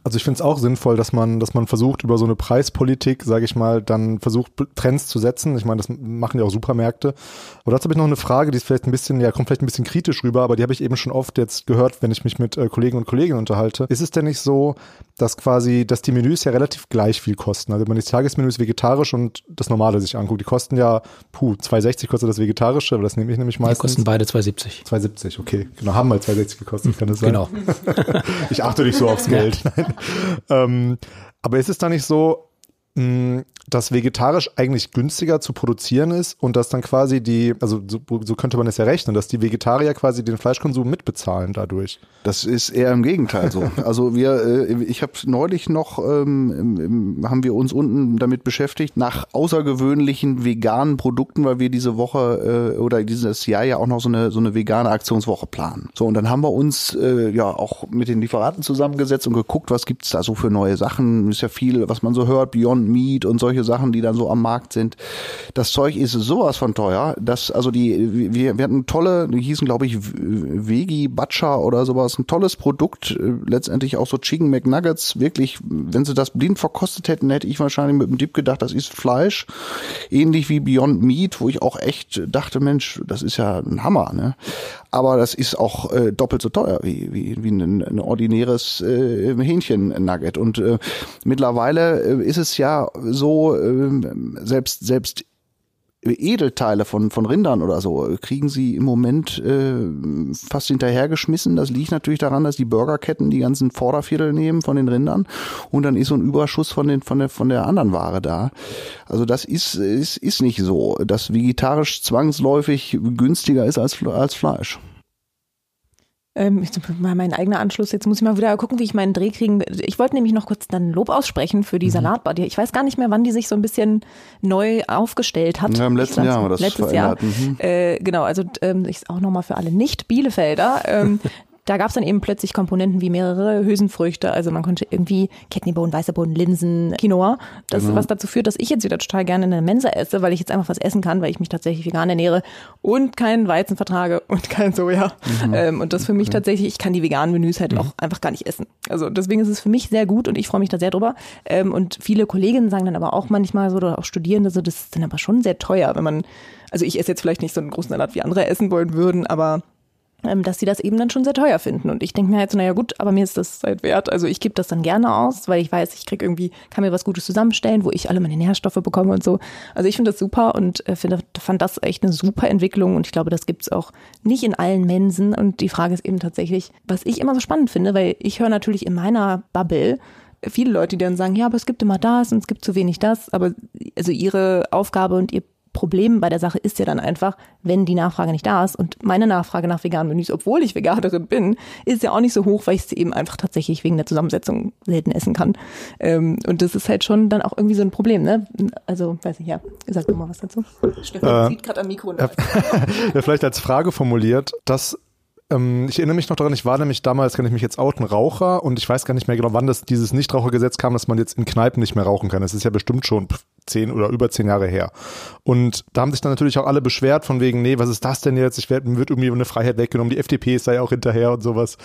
Also ich finde es auch sinnvoll, dass man, dass man versucht, über so eine Preispolitik, sage ich mal, dann versucht, Trends zu setzen. Ich meine, das machen ja auch Supermärkte. Aber dazu habe ich noch eine Frage, die ist vielleicht ein bisschen, ja, kommt vielleicht ein bisschen kritisch rüber, aber die habe ich eben schon oft jetzt gehört, wenn ich mich mit äh, Kollegen und Kolleginnen unterhalte. Ist es denn nicht so, dass quasi, dass die Menüs ja relativ gleich viel kosten? Also wenn man die Tagesmenüs vegetarisch und das normale sich anguckt, die kosten ja, puh, 2,60 kostet das vegetarische, aber das nehme ich nämlich meistens. Die kosten beide 2,70. 2,70, okay. Genau, haben mal 2,60 gekostet, kann das sein? Genau. ich achte nicht so aufs Geld. Nein. Ähm, aber ist es da nicht so, dass vegetarisch eigentlich günstiger zu produzieren ist und dass dann quasi die, also so, so, könnte man es ja rechnen, dass die Vegetarier quasi den Fleischkonsum mitbezahlen dadurch. Das ist eher im Gegenteil so. Also wir, äh, ich habe neulich noch, ähm, haben wir uns unten damit beschäftigt, nach außergewöhnlichen veganen Produkten, weil wir diese Woche äh, oder dieses Jahr ja auch noch so eine, so eine vegane Aktionswoche planen. So, und dann haben wir uns äh, ja auch mit den Lieferanten zusammengesetzt und geguckt, was gibt's da so für neue Sachen. Ist ja viel, was man so hört, Beyond Meat und solche Sachen, die dann so am Markt sind. Das Zeug ist sowas von teuer, dass also die wir, wir hatten tolle, die hießen glaube ich Vegi Butcher oder sowas, ein tolles Produkt, äh, letztendlich auch so Chicken McNuggets, wirklich, wenn sie das blind verkostet hätten, hätte ich wahrscheinlich mit dem Dip gedacht, das ist Fleisch, ähnlich wie Beyond Meat, wo ich auch echt dachte, Mensch, das ist ja ein Hammer, ne? Aber das ist auch äh, doppelt so teuer wie wie, wie ein, ein ordinäres äh, Hähnchen-Nugget. Und äh, mittlerweile äh, ist es ja so ähm, selbst, selbst Edelteile von, von Rindern oder so kriegen sie im Moment äh, fast hinterhergeschmissen. Das liegt natürlich daran, dass die Burgerketten die ganzen Vorderviertel nehmen von den Rindern und dann ist so ein Überschuss von, den, von, der, von der anderen Ware da. Also das ist, ist, ist nicht so, dass vegetarisch zwangsläufig günstiger ist als, als Fleisch. Ähm, mal mein eigener Anschluss. Jetzt muss ich mal wieder gucken, wie ich meinen Dreh kriegen. Ich wollte nämlich noch kurz dann Lob aussprechen für die mhm. Salatbar. Ich weiß gar nicht mehr, wann die sich so ein bisschen neu aufgestellt hat. Ja, im letzten Jahr haben wir das letztes verändert. Jahr. Mhm. Äh, genau, also ähm, ich auch nochmal für alle Nicht-Bielefelder. Ähm, da gab es dann eben plötzlich Komponenten wie mehrere Hülsenfrüchte. Also man konnte irgendwie Kidneybohnen, weiße Bohnen, Linsen, Quinoa. Das genau. was dazu führt, dass ich jetzt wieder total gerne in der Mensa esse, weil ich jetzt einfach was essen kann, weil ich mich tatsächlich vegan ernähre und keinen Weizen vertrage und kein Soja. Mhm. Ähm, und das für mich okay. tatsächlich, ich kann die veganen Menüs halt mhm. auch einfach gar nicht essen. Also deswegen ist es für mich sehr gut und ich freue mich da sehr drüber. Ähm, und viele Kolleginnen sagen dann aber auch manchmal so, oder auch Studierende so, das ist dann aber schon sehr teuer, wenn man, also ich esse jetzt vielleicht nicht so einen großen Salat wie andere essen wollen würden, aber dass sie das eben dann schon sehr teuer finden. Und ich denke mir halt so, naja gut, aber mir ist das halt wert. Also ich gebe das dann gerne aus, weil ich weiß, ich krieg irgendwie, kann mir was Gutes zusammenstellen, wo ich alle meine Nährstoffe bekomme und so. Also ich finde das super und äh, finde, fand das echt eine super Entwicklung und ich glaube, das gibt's auch nicht in allen Mensen. Und die Frage ist eben tatsächlich, was ich immer so spannend finde, weil ich höre natürlich in meiner Bubble, viele Leute, die dann sagen, ja, aber es gibt immer das und es gibt zu wenig das, aber also ihre Aufgabe und ihr Problem bei der Sache ist ja dann einfach, wenn die Nachfrage nicht da ist und meine Nachfrage nach veganen Menüs, obwohl ich Veganerin bin, ist ja auch nicht so hoch, weil ich sie eben einfach tatsächlich wegen der Zusammensetzung selten essen kann. Ähm, und das ist halt schon dann auch irgendwie so ein Problem, ne? Also, weiß ich ja, sag doch mal was dazu. Stefan äh, zieht gerade am Mikro. Ja, vielleicht als Frage formuliert, dass ähm, ich erinnere mich noch daran, ich war nämlich damals, kann ich mich jetzt outen, Raucher und ich weiß gar nicht mehr genau, wann das dieses Nichtrauchergesetz kam, dass man jetzt in Kneipen nicht mehr rauchen kann. Das ist ja bestimmt schon zehn oder über zehn Jahre her. Und da haben sich dann natürlich auch alle beschwert von wegen, nee, was ist das denn jetzt? Ich werd, mir wird irgendwie eine Freiheit weggenommen. Die FDP ja auch hinterher und sowas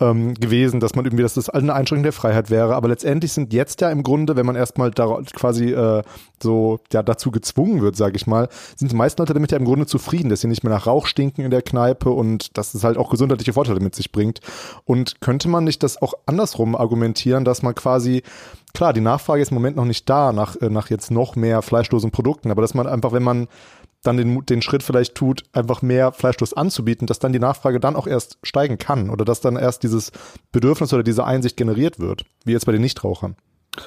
ähm, gewesen, dass man irgendwie, dass das eine Einschränkung der Freiheit wäre. Aber letztendlich sind jetzt ja im Grunde, wenn man erstmal da quasi äh, so ja dazu gezwungen wird, sage ich mal, sind die meisten Leute damit ja im Grunde zufrieden, dass sie nicht mehr nach Rauch stinken in der Kneipe und dass es halt auch gesundheitliche Vorteile mit sich bringt. Und könnte man nicht das auch andersrum argumentieren, dass man quasi klar, die Nachfrage ist im Moment noch nicht da nach, äh, nach jetzt noch mehr fleischlosen Produkten, aber dass man einfach, wenn man dann den, den Schritt vielleicht tut, einfach mehr fleischlos anzubieten, dass dann die Nachfrage dann auch erst steigen kann oder dass dann erst dieses Bedürfnis oder diese Einsicht generiert wird, wie jetzt bei den Nichtrauchern.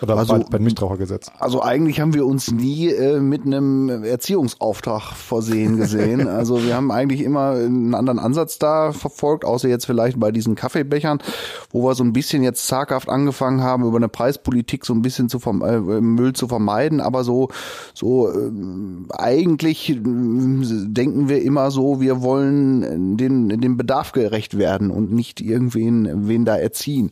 Oder also, beim Nichtrauchergesetz. Also eigentlich haben wir uns nie äh, mit einem Erziehungsauftrag versehen gesehen. also wir haben eigentlich immer einen anderen Ansatz da verfolgt, außer jetzt vielleicht bei diesen Kaffeebechern, wo wir so ein bisschen jetzt zaghaft angefangen haben, über eine Preispolitik so ein bisschen zu äh, Müll zu vermeiden. Aber so, so äh, eigentlich denken wir immer so, wir wollen den, dem Bedarf gerecht werden und nicht irgendwen wen da erziehen.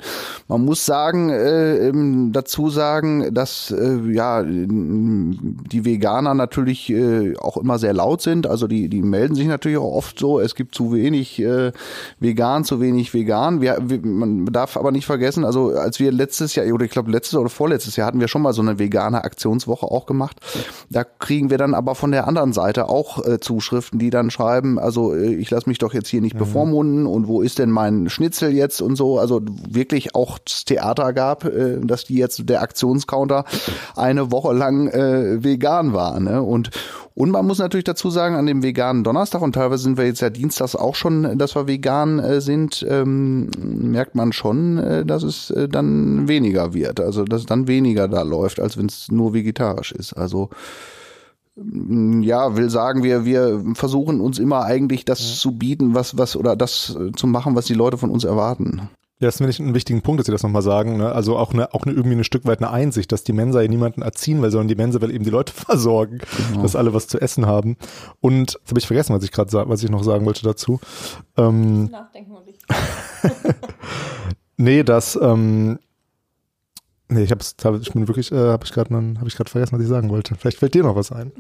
Man muss sagen, äh, dazu dazu sagen, dass äh, ja die Veganer natürlich äh, auch immer sehr laut sind. Also die die melden sich natürlich auch oft so. Es gibt zu wenig äh, vegan, zu wenig vegan. Wir, wir, man darf aber nicht vergessen, also als wir letztes Jahr oder ich glaube letztes oder vorletztes Jahr hatten wir schon mal so eine vegane Aktionswoche auch gemacht. Da kriegen wir dann aber von der anderen Seite auch äh, Zuschriften, die dann schreiben, also äh, ich lasse mich doch jetzt hier nicht mhm. bevormunden und wo ist denn mein Schnitzel jetzt und so. Also wirklich auch das Theater gab, äh, dass die jetzt der Aktionscounter eine Woche lang äh, vegan war. Ne? Und und man muss natürlich dazu sagen, an dem veganen Donnerstag und teilweise sind wir jetzt ja dienstags auch schon, dass wir vegan äh, sind, ähm, merkt man schon, äh, dass es äh, dann weniger wird. Also dass dann weniger da läuft, als wenn es nur vegetarisch ist. Also mm, ja, will sagen, wir, wir versuchen uns immer eigentlich das ja. zu bieten, was, was, oder das zu machen, was die Leute von uns erwarten. Ja, das finde ich einen wichtigen Punkt, dass Sie das nochmal sagen. Ne? Also auch eine, auch eine, irgendwie ein Stück weit eine Einsicht, dass die Mensa ja niemanden erziehen will, sondern die Mensa will eben die Leute versorgen, genau. dass alle was zu essen haben. Und jetzt habe ich vergessen, was ich gerade was ich noch sagen wollte dazu. Ähm, Nachdenken und ich. nee, das, ähm, nee, ich hab's, ich bin wirklich, äh, habe ich gerade habe ich gerade vergessen, was ich sagen wollte. Vielleicht fällt dir noch was ein.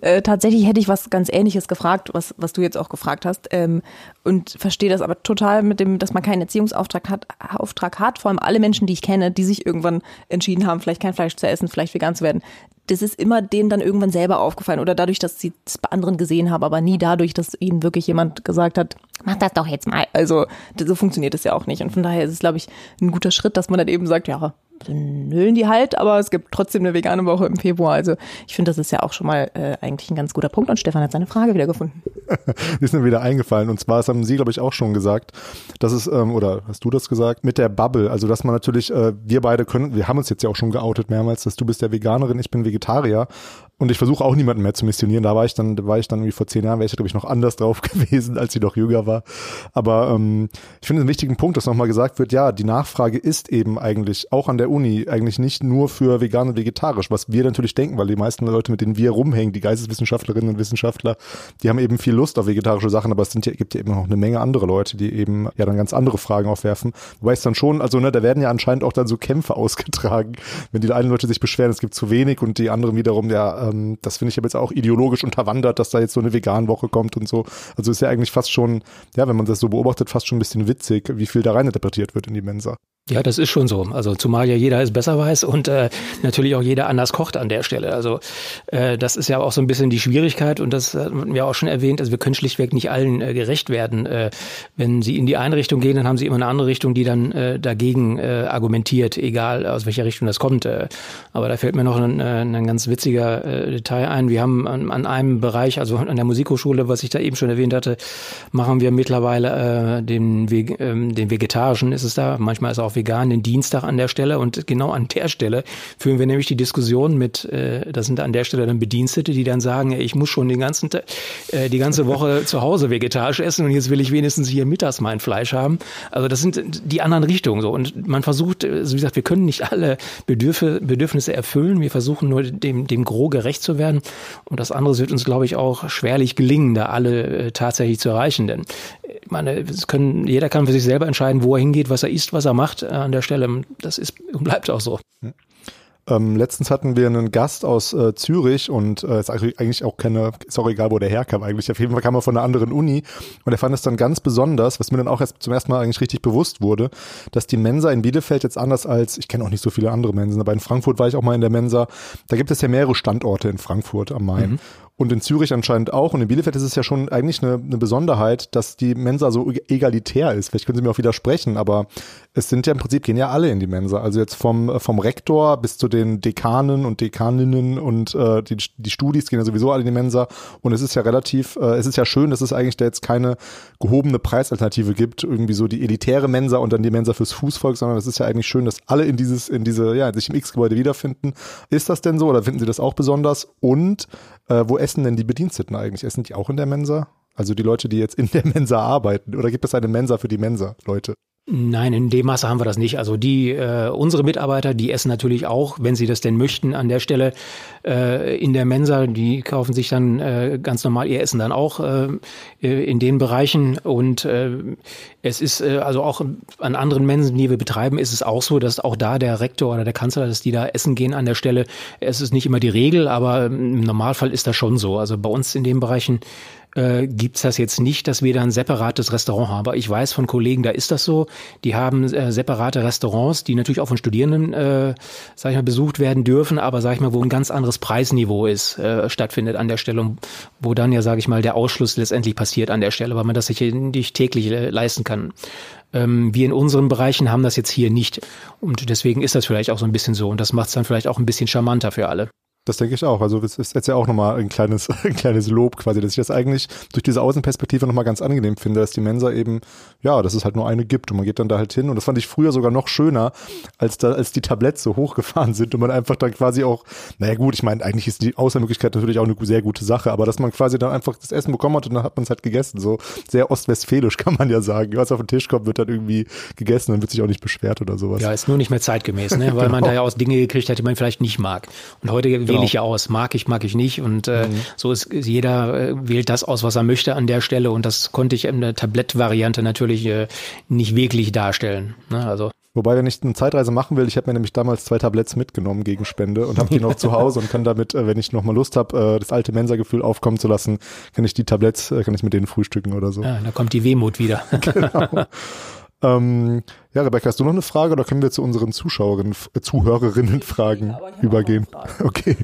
Äh, tatsächlich hätte ich was ganz Ähnliches gefragt, was, was du jetzt auch gefragt hast. Ähm, und verstehe das aber total mit dem, dass man keinen Erziehungsauftrag hat, Auftrag hat. Vor allem alle Menschen, die ich kenne, die sich irgendwann entschieden haben, vielleicht kein Fleisch zu essen, vielleicht vegan zu werden. Das ist immer denen dann irgendwann selber aufgefallen oder dadurch, dass sie es bei anderen gesehen haben, aber nie dadurch, dass ihnen wirklich jemand gesagt hat, mach das doch jetzt mal. Also so funktioniert es ja auch nicht. Und von daher ist es, glaube ich, ein guter Schritt, dass man dann eben sagt, ja, dann nüllen die halt, aber es gibt trotzdem eine vegane Woche im Februar. Also ich finde, das ist ja auch schon mal äh, eigentlich ein ganz guter Punkt. Und Stefan hat seine Frage wieder gefunden. die ist mir wieder eingefallen. Und zwar, das haben Sie, glaube ich, auch schon gesagt, dass es, ähm, oder hast du das gesagt, mit der Bubble. Also dass man natürlich, äh, wir beide können, wir haben uns jetzt ja auch schon geoutet mehrmals, dass du bist der Veganerin, ich bin Vegetarier. Und ich versuche auch niemanden mehr zu missionieren. Da war ich dann, da war ich dann irgendwie vor zehn Jahren, wäre ich, glaube ich, noch anders drauf gewesen, als sie noch jünger war. Aber ähm, ich finde einen wichtigen Punkt, dass nochmal gesagt wird, ja, die Nachfrage ist eben eigentlich auch an der Uni eigentlich nicht nur für vegan und vegetarisch, was wir natürlich denken, weil die meisten Leute, mit denen wir rumhängen, die Geisteswissenschaftlerinnen und Wissenschaftler, die haben eben viel Lust auf vegetarische Sachen, aber es sind gibt ja eben noch eine Menge andere Leute, die eben ja dann ganz andere Fragen aufwerfen. Wobei es dann schon, also ne, da werden ja anscheinend auch dann so Kämpfe ausgetragen, wenn die einen Leute sich beschweren, es gibt zu wenig und die anderen wiederum, ja, ähm, das finde ich aber jetzt auch ideologisch unterwandert, dass da jetzt so eine Vegan-Woche kommt und so. Also ist ja eigentlich fast schon, ja, wenn man das so beobachtet, fast schon ein bisschen witzig, wie viel da rein interpretiert wird in die Mensa. Ja, das ist schon so. Also zumal ja jeder es besser weiß und äh, natürlich auch jeder anders kocht an der Stelle. Also äh, das ist ja auch so ein bisschen die Schwierigkeit und das hatten wir auch schon erwähnt. Also wir können schlichtweg nicht allen äh, gerecht werden. Äh, wenn sie in die eine Richtung gehen, dann haben sie immer eine andere Richtung, die dann äh, dagegen äh, argumentiert, egal aus welcher Richtung das kommt. Äh, aber da fällt mir noch ein, äh, ein ganz witziger äh, Detail ein. Wir haben an, an einem Bereich, also an der Musikhochschule, was ich da eben schon erwähnt hatte, machen wir mittlerweile äh, den, äh, den vegetarischen ist es da. Manchmal ist auch vegan, den Dienstag an der Stelle. Und genau an der Stelle führen wir nämlich die Diskussion mit, äh, das sind an der Stelle dann Bedienstete, die dann sagen, ich muss schon den ganzen, äh, die ganze Woche zu Hause vegetarisch essen und jetzt will ich wenigstens hier mittags mein Fleisch haben. Also das sind die anderen Richtungen so. Und man versucht, also wie gesagt, wir können nicht alle Bedürfe, Bedürfnisse erfüllen. Wir versuchen nur dem, dem Gros gerecht zu werden. Und das andere wird uns, glaube ich, auch schwerlich gelingen, da alle äh, tatsächlich zu erreichen. Denn ich meine, es können, jeder kann für sich selber entscheiden, wo er hingeht, was er isst, was er macht äh, an der Stelle. Das ist und bleibt auch so. Ähm, letztens hatten wir einen Gast aus äh, Zürich und äh, ist eigentlich auch keine, ist auch egal, wo der herkam eigentlich. Auf jeden Fall kam er von einer anderen Uni und er fand es dann ganz besonders, was mir dann auch erst zum ersten Mal eigentlich richtig bewusst wurde, dass die Mensa in Bielefeld jetzt anders als, ich kenne auch nicht so viele andere Mensen, aber in Frankfurt war ich auch mal in der Mensa. Da gibt es ja mehrere Standorte in Frankfurt am Main. Mhm. Und in Zürich anscheinend auch. Und in Bielefeld ist es ja schon eigentlich eine, eine Besonderheit, dass die Mensa so egalitär ist. Vielleicht können Sie mir auch widersprechen, aber es sind ja im Prinzip, gehen ja alle in die Mensa. Also jetzt vom, vom Rektor bis zu den Dekanen und Dekaninnen und äh, die, die Studis gehen ja sowieso alle in die Mensa. Und es ist ja relativ, äh, es ist ja schön, dass es eigentlich da jetzt keine gehobene Preisalternative gibt, irgendwie so die elitäre Mensa und dann die Mensa fürs Fußvolk, sondern es ist ja eigentlich schön, dass alle in dieses, in diese, ja, sich im X-Gebäude wiederfinden. Ist das denn so oder finden Sie das auch besonders? Und äh, wo essen denn die Bediensteten eigentlich? Essen die auch in der Mensa? Also die Leute, die jetzt in der Mensa arbeiten? Oder gibt es eine Mensa für die Mensa-Leute? Nein, in dem Maße haben wir das nicht. Also die äh, unsere Mitarbeiter, die essen natürlich auch, wenn sie das denn möchten, an der Stelle äh, in der Mensa. Die kaufen sich dann äh, ganz normal ihr Essen dann auch äh, in den Bereichen. Und äh, es ist äh, also auch an anderen Mensen, die wir betreiben, ist es auch so, dass auch da der Rektor oder der Kanzler, dass die da essen gehen an der Stelle. Es ist nicht immer die Regel, aber im Normalfall ist das schon so. Also bei uns in den Bereichen äh, gibt das jetzt nicht, dass wir da ein separates Restaurant haben. Aber ich weiß von Kollegen, da ist das so. Die haben äh, separate Restaurants, die natürlich auch von Studierenden, äh, sag ich mal, besucht werden dürfen, aber sag ich mal, wo ein ganz anderes Preisniveau ist, äh, stattfindet an der Stelle, wo dann ja, sage ich mal, der Ausschluss letztendlich passiert an der Stelle, weil man das sich nicht täglich äh, leisten kann. Ähm, wir in unseren Bereichen haben das jetzt hier nicht. Und deswegen ist das vielleicht auch so ein bisschen so. Und das macht es dann vielleicht auch ein bisschen charmanter für alle. Das denke ich auch. Also es ist jetzt ja auch nochmal ein kleines, ein kleines Lob quasi, dass ich das eigentlich durch diese Außenperspektive nochmal ganz angenehm finde, dass die Mensa eben, ja, dass es halt nur eine gibt und man geht dann da halt hin. Und das fand ich früher sogar noch schöner, als da, als die Tabletts so hochgefahren sind und man einfach dann quasi auch, naja gut, ich meine, eigentlich ist die Außermöglichkeit natürlich auch eine sehr gute Sache, aber dass man quasi dann einfach das Essen bekommen hat und dann hat man es halt gegessen. So sehr ostwestfälisch kann man ja sagen. Was auf den Tisch kommt, wird dann irgendwie gegessen, dann wird sich auch nicht beschwert oder sowas. Ja, ist nur nicht mehr zeitgemäß, ne? weil genau. man da ja auch Dinge gekriegt hat, die man vielleicht nicht mag. Und heute wähle ich ja aus. Mag ich, mag ich nicht. Und äh, mhm. so ist jeder äh, wählt das aus, was er möchte an der Stelle. Und das konnte ich in der Tablettvariante natürlich äh, nicht wirklich darstellen. Ne? Also Wobei, wenn ich eine Zeitreise machen will, ich habe mir nämlich damals zwei Tabletts mitgenommen gegen Spende und habe die noch zu Hause und kann damit, äh, wenn ich noch mal Lust habe, äh, das alte Mensa-Gefühl aufkommen zu lassen, kann ich die Tabletts, äh, kann ich mit denen frühstücken oder so. Ja, da kommt die Wehmut wieder. genau. Ähm, ja, Rebecca, hast du noch eine Frage oder können wir zu unseren Zuschauerinnen, äh, Zuhörerinnen Fragen übergehen? Okay.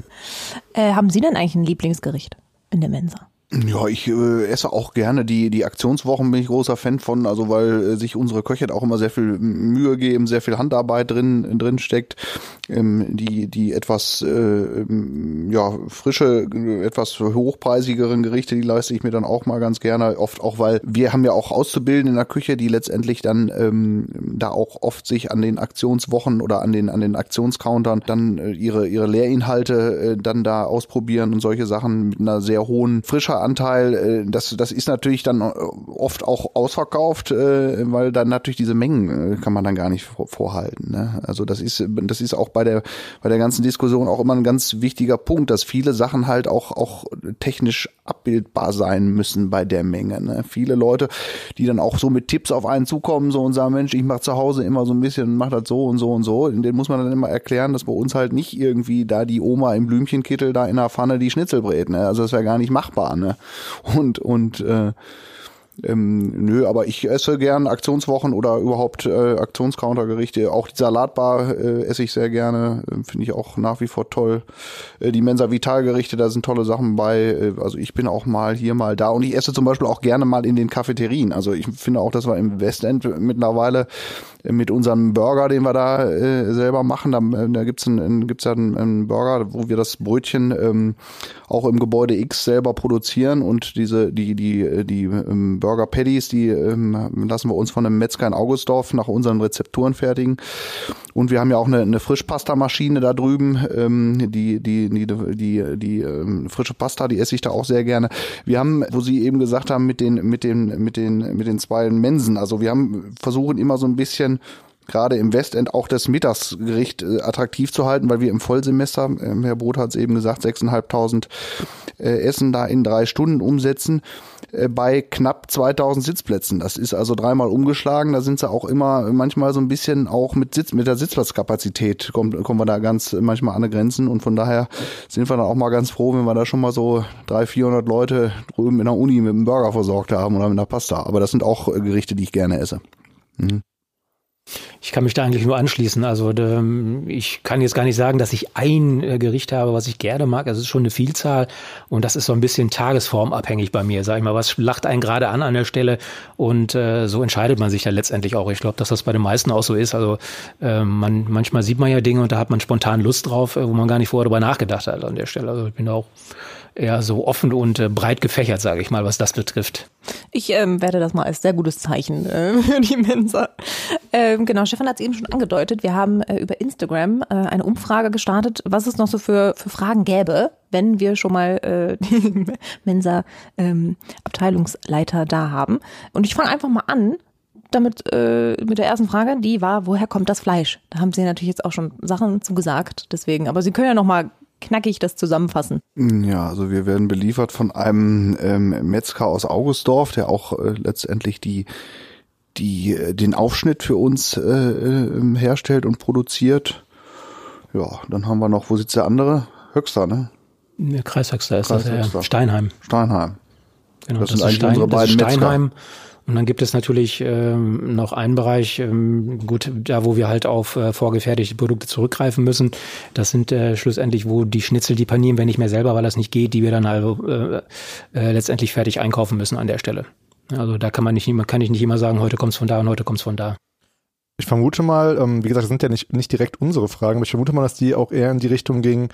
Äh, haben Sie denn eigentlich ein Lieblingsgericht in der Mensa? Ja, ich äh, esse auch gerne die die Aktionswochen bin ich großer Fan von, also weil äh, sich unsere Köche auch immer sehr viel Mühe geben, sehr viel Handarbeit drin drin steckt, ähm, die die etwas äh, ähm, ja frische, etwas hochpreisigeren Gerichte, die leiste ich mir dann auch mal ganz gerne, oft auch weil wir haben ja auch Auszubildende in der Küche, die letztendlich dann ähm, da auch oft sich an den Aktionswochen oder an den an den Aktionscountern dann äh, ihre ihre Lehrinhalte äh, dann da ausprobieren und solche Sachen mit einer sehr hohen Frische Anteil, äh, das, das ist natürlich dann äh, oft auch ausverkauft, äh, weil dann natürlich diese Mengen kann man dann gar nicht vorhalten. Ne? Also das ist, das ist auch bei der, bei der ganzen Diskussion auch immer ein ganz wichtiger Punkt, dass viele Sachen halt auch, auch technisch abbildbar sein müssen bei der Menge. Ne? Viele Leute, die dann auch so mit Tipps auf einen zukommen so und sagen, Mensch, ich mache zu Hause immer so ein bisschen, mach das so und so und so. Den muss man dann immer erklären, dass bei uns halt nicht irgendwie da die Oma im Blümchenkittel da in der Pfanne die Schnitzel brät. Ne? Also das wäre gar nicht machbar. Ne? Und, und äh, ähm, nö, aber ich esse gern Aktionswochen oder überhaupt äh, Aktionscountergerichte. Auch die Salatbar äh, esse ich sehr gerne, äh, finde ich auch nach wie vor toll. Äh, die Mensa Vital Gerichte, da sind tolle Sachen bei. Äh, also ich bin auch mal hier mal da und ich esse zum Beispiel auch gerne mal in den Cafeterien. Also ich finde auch, dass wir im Westend mittlerweile mit unserem Burger, den wir da äh, selber machen. Da, äh, da gibt's einen, gibt's ja einen, einen Burger, wo wir das Brötchen ähm, auch im Gebäude X selber produzieren und diese die die die ähm, Burger Patties, die ähm, lassen wir uns von einem Metzger in Augustdorf nach unseren Rezepturen fertigen. Und wir haben ja auch eine, eine Frischpasta-Maschine da drüben, ähm, die die die die die ähm, frische Pasta, die esse ich da auch sehr gerne. Wir haben, wo Sie eben gesagt haben mit den mit den mit den mit den zwei Mensen, also wir haben versuchen immer so ein bisschen gerade im Westend auch das Mittagsgericht äh, attraktiv zu halten, weil wir im Vollsemester, äh, Herr Brot hat es eben gesagt, 6.500 äh, Essen da in drei Stunden umsetzen äh, bei knapp 2000 Sitzplätzen. Das ist also dreimal umgeschlagen. Da sind sie auch immer manchmal so ein bisschen auch mit Sitz, mit der Sitzplatzkapazität kommen, kommen wir da ganz manchmal an die Grenzen und von daher sind wir dann auch mal ganz froh, wenn wir da schon mal so 300, 400 Leute drüben in der Uni mit einem Burger versorgt haben oder mit einer Pasta. Aber das sind auch äh, Gerichte, die ich gerne esse. Mhm. Ich kann mich da eigentlich nur anschließen. Also ich kann jetzt gar nicht sagen, dass ich ein äh, Gericht habe, was ich gerne mag. Es ist schon eine Vielzahl und das ist so ein bisschen tagesformabhängig bei mir, sag ich mal. Was lacht einen gerade an an der Stelle und äh, so entscheidet man sich ja letztendlich auch. Ich glaube, dass das bei den meisten auch so ist. Also äh, man manchmal sieht man ja Dinge und da hat man spontan Lust drauf, äh, wo man gar nicht vorher darüber nachgedacht hat an der Stelle. Also ich bin da auch eher so offen und äh, breit gefächert, sage ich mal, was das betrifft. Ich ähm, werde das mal als sehr gutes Zeichen äh, für die Mensa. Ähm, genau, Stefan hat es eben schon angedeutet. Wir haben äh, über Instagram äh, eine Umfrage gestartet, was es noch so für, für Fragen gäbe, wenn wir schon mal äh, die Mensa ähm, da haben. Und ich fange einfach mal an damit äh, mit der ersten Frage, die war, woher kommt das Fleisch? Da haben Sie natürlich jetzt auch schon Sachen zu gesagt, deswegen. Aber Sie können ja noch mal knackig das zusammenfassen. Ja, also wir werden beliefert von einem ähm, Metzger aus Augustdorf, der auch äh, letztendlich die die äh, den Aufschnitt für uns äh, äh, herstellt und produziert. Ja, dann haben wir noch, wo sitzt der andere? Höxter, ne? Der Kreishöxter ist Kreis das, ja. Steinheim. Steinheim. Genau, das, das sind eigentlich Stein, unsere beiden Steinheim. Metzger. Und dann gibt es natürlich ähm, noch einen Bereich, ähm, gut, da wo wir halt auf äh, vorgefertigte Produkte zurückgreifen müssen. Das sind äh, schlussendlich, wo die Schnitzel, die panieren wir nicht mehr selber, weil das nicht geht, die wir dann also äh, äh, letztendlich fertig einkaufen müssen an der Stelle. Also da kann man nicht, kann ich nicht immer sagen, heute kommt's von da und heute kommt's von da. Ich vermute mal, ähm, wie gesagt, das sind ja nicht, nicht direkt unsere Fragen, aber ich vermute mal, dass die auch eher in die Richtung ging,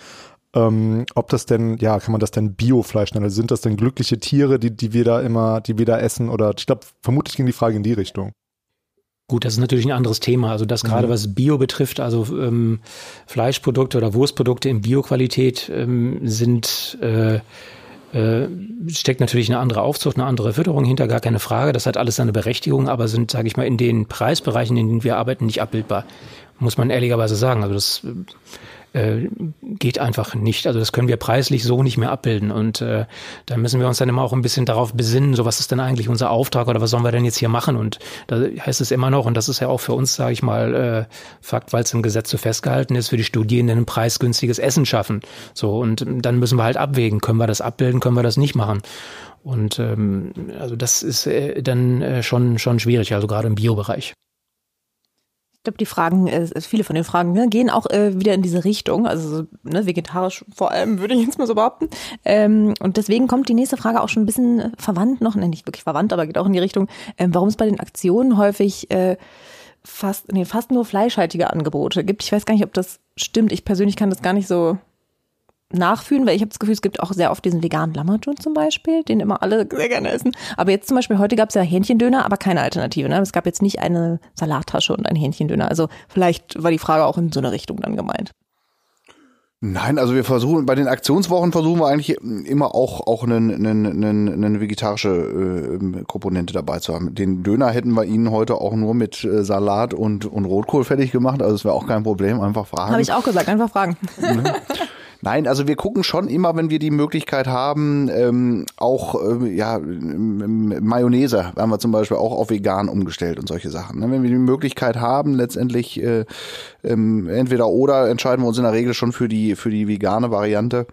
ähm, ob das denn, ja, kann man das denn Biofleisch nennen? Also sind das denn glückliche Tiere, die, die wir da immer, die wir da essen? Oder ich glaube, vermutlich ging die Frage in die Richtung. Gut, das ist natürlich ein anderes Thema. Also das gerade, mhm. was Bio betrifft, also ähm, Fleischprodukte oder Wurstprodukte in Bioqualität ähm, sind äh, äh, steckt natürlich eine andere Aufzucht, eine andere Fütterung hinter, gar keine Frage. Das hat alles seine Berechtigung, aber sind, sage ich mal, in den Preisbereichen, in denen wir arbeiten, nicht abbildbar. Muss man ehrlicherweise sagen. Also das äh, geht einfach nicht. Also das können wir preislich so nicht mehr abbilden. Und äh, da müssen wir uns dann immer auch ein bisschen darauf besinnen, so was ist denn eigentlich unser Auftrag oder was sollen wir denn jetzt hier machen? Und da heißt es immer noch, und das ist ja auch für uns, sage ich mal, äh, Fakt, weil es im Gesetz so festgehalten ist, für die Studierenden ein preisgünstiges Essen schaffen. So, und dann müssen wir halt abwägen, können wir das abbilden, können wir das nicht machen. Und ähm, also das ist äh, dann äh, schon, schon schwierig, also gerade im Biobereich. Ich glaube, die Fragen, äh, viele von den Fragen ne, gehen auch äh, wieder in diese Richtung, also ne, vegetarisch vor allem, würde ich jetzt mal so behaupten. Ähm, und deswegen kommt die nächste Frage auch schon ein bisschen verwandt noch, ne, nicht wirklich verwandt, aber geht auch in die Richtung, ähm, warum es bei den Aktionen häufig äh, fast, nee, fast nur fleischhaltige Angebote gibt. Ich weiß gar nicht, ob das stimmt. Ich persönlich kann das gar nicht so nachfühlen, weil ich habe das Gefühl, es gibt auch sehr oft diesen veganen Lammerton zum Beispiel, den immer alle sehr gerne essen. Aber jetzt zum Beispiel, heute gab es ja Hähnchendöner, aber keine Alternative. Ne? Es gab jetzt nicht eine Salattasche und ein Hähnchendöner. Also vielleicht war die Frage auch in so eine Richtung dann gemeint. Nein, also wir versuchen, bei den Aktionswochen versuchen wir eigentlich immer auch, auch eine, eine, eine, eine vegetarische äh, Komponente dabei zu haben. Den Döner hätten wir Ihnen heute auch nur mit äh, Salat und, und Rotkohl fertig gemacht, also es wäre auch kein Problem, einfach fragen. Habe ich auch gesagt, einfach fragen. Ne? Nein, also wir gucken schon immer, wenn wir die Möglichkeit haben, ähm, auch äh, ja Mayonnaise haben wir zum Beispiel auch auf vegan umgestellt und solche Sachen. Ne? Wenn wir die Möglichkeit haben, letztendlich äh, ähm, entweder oder entscheiden wir uns in der Regel schon für die für die vegane Variante.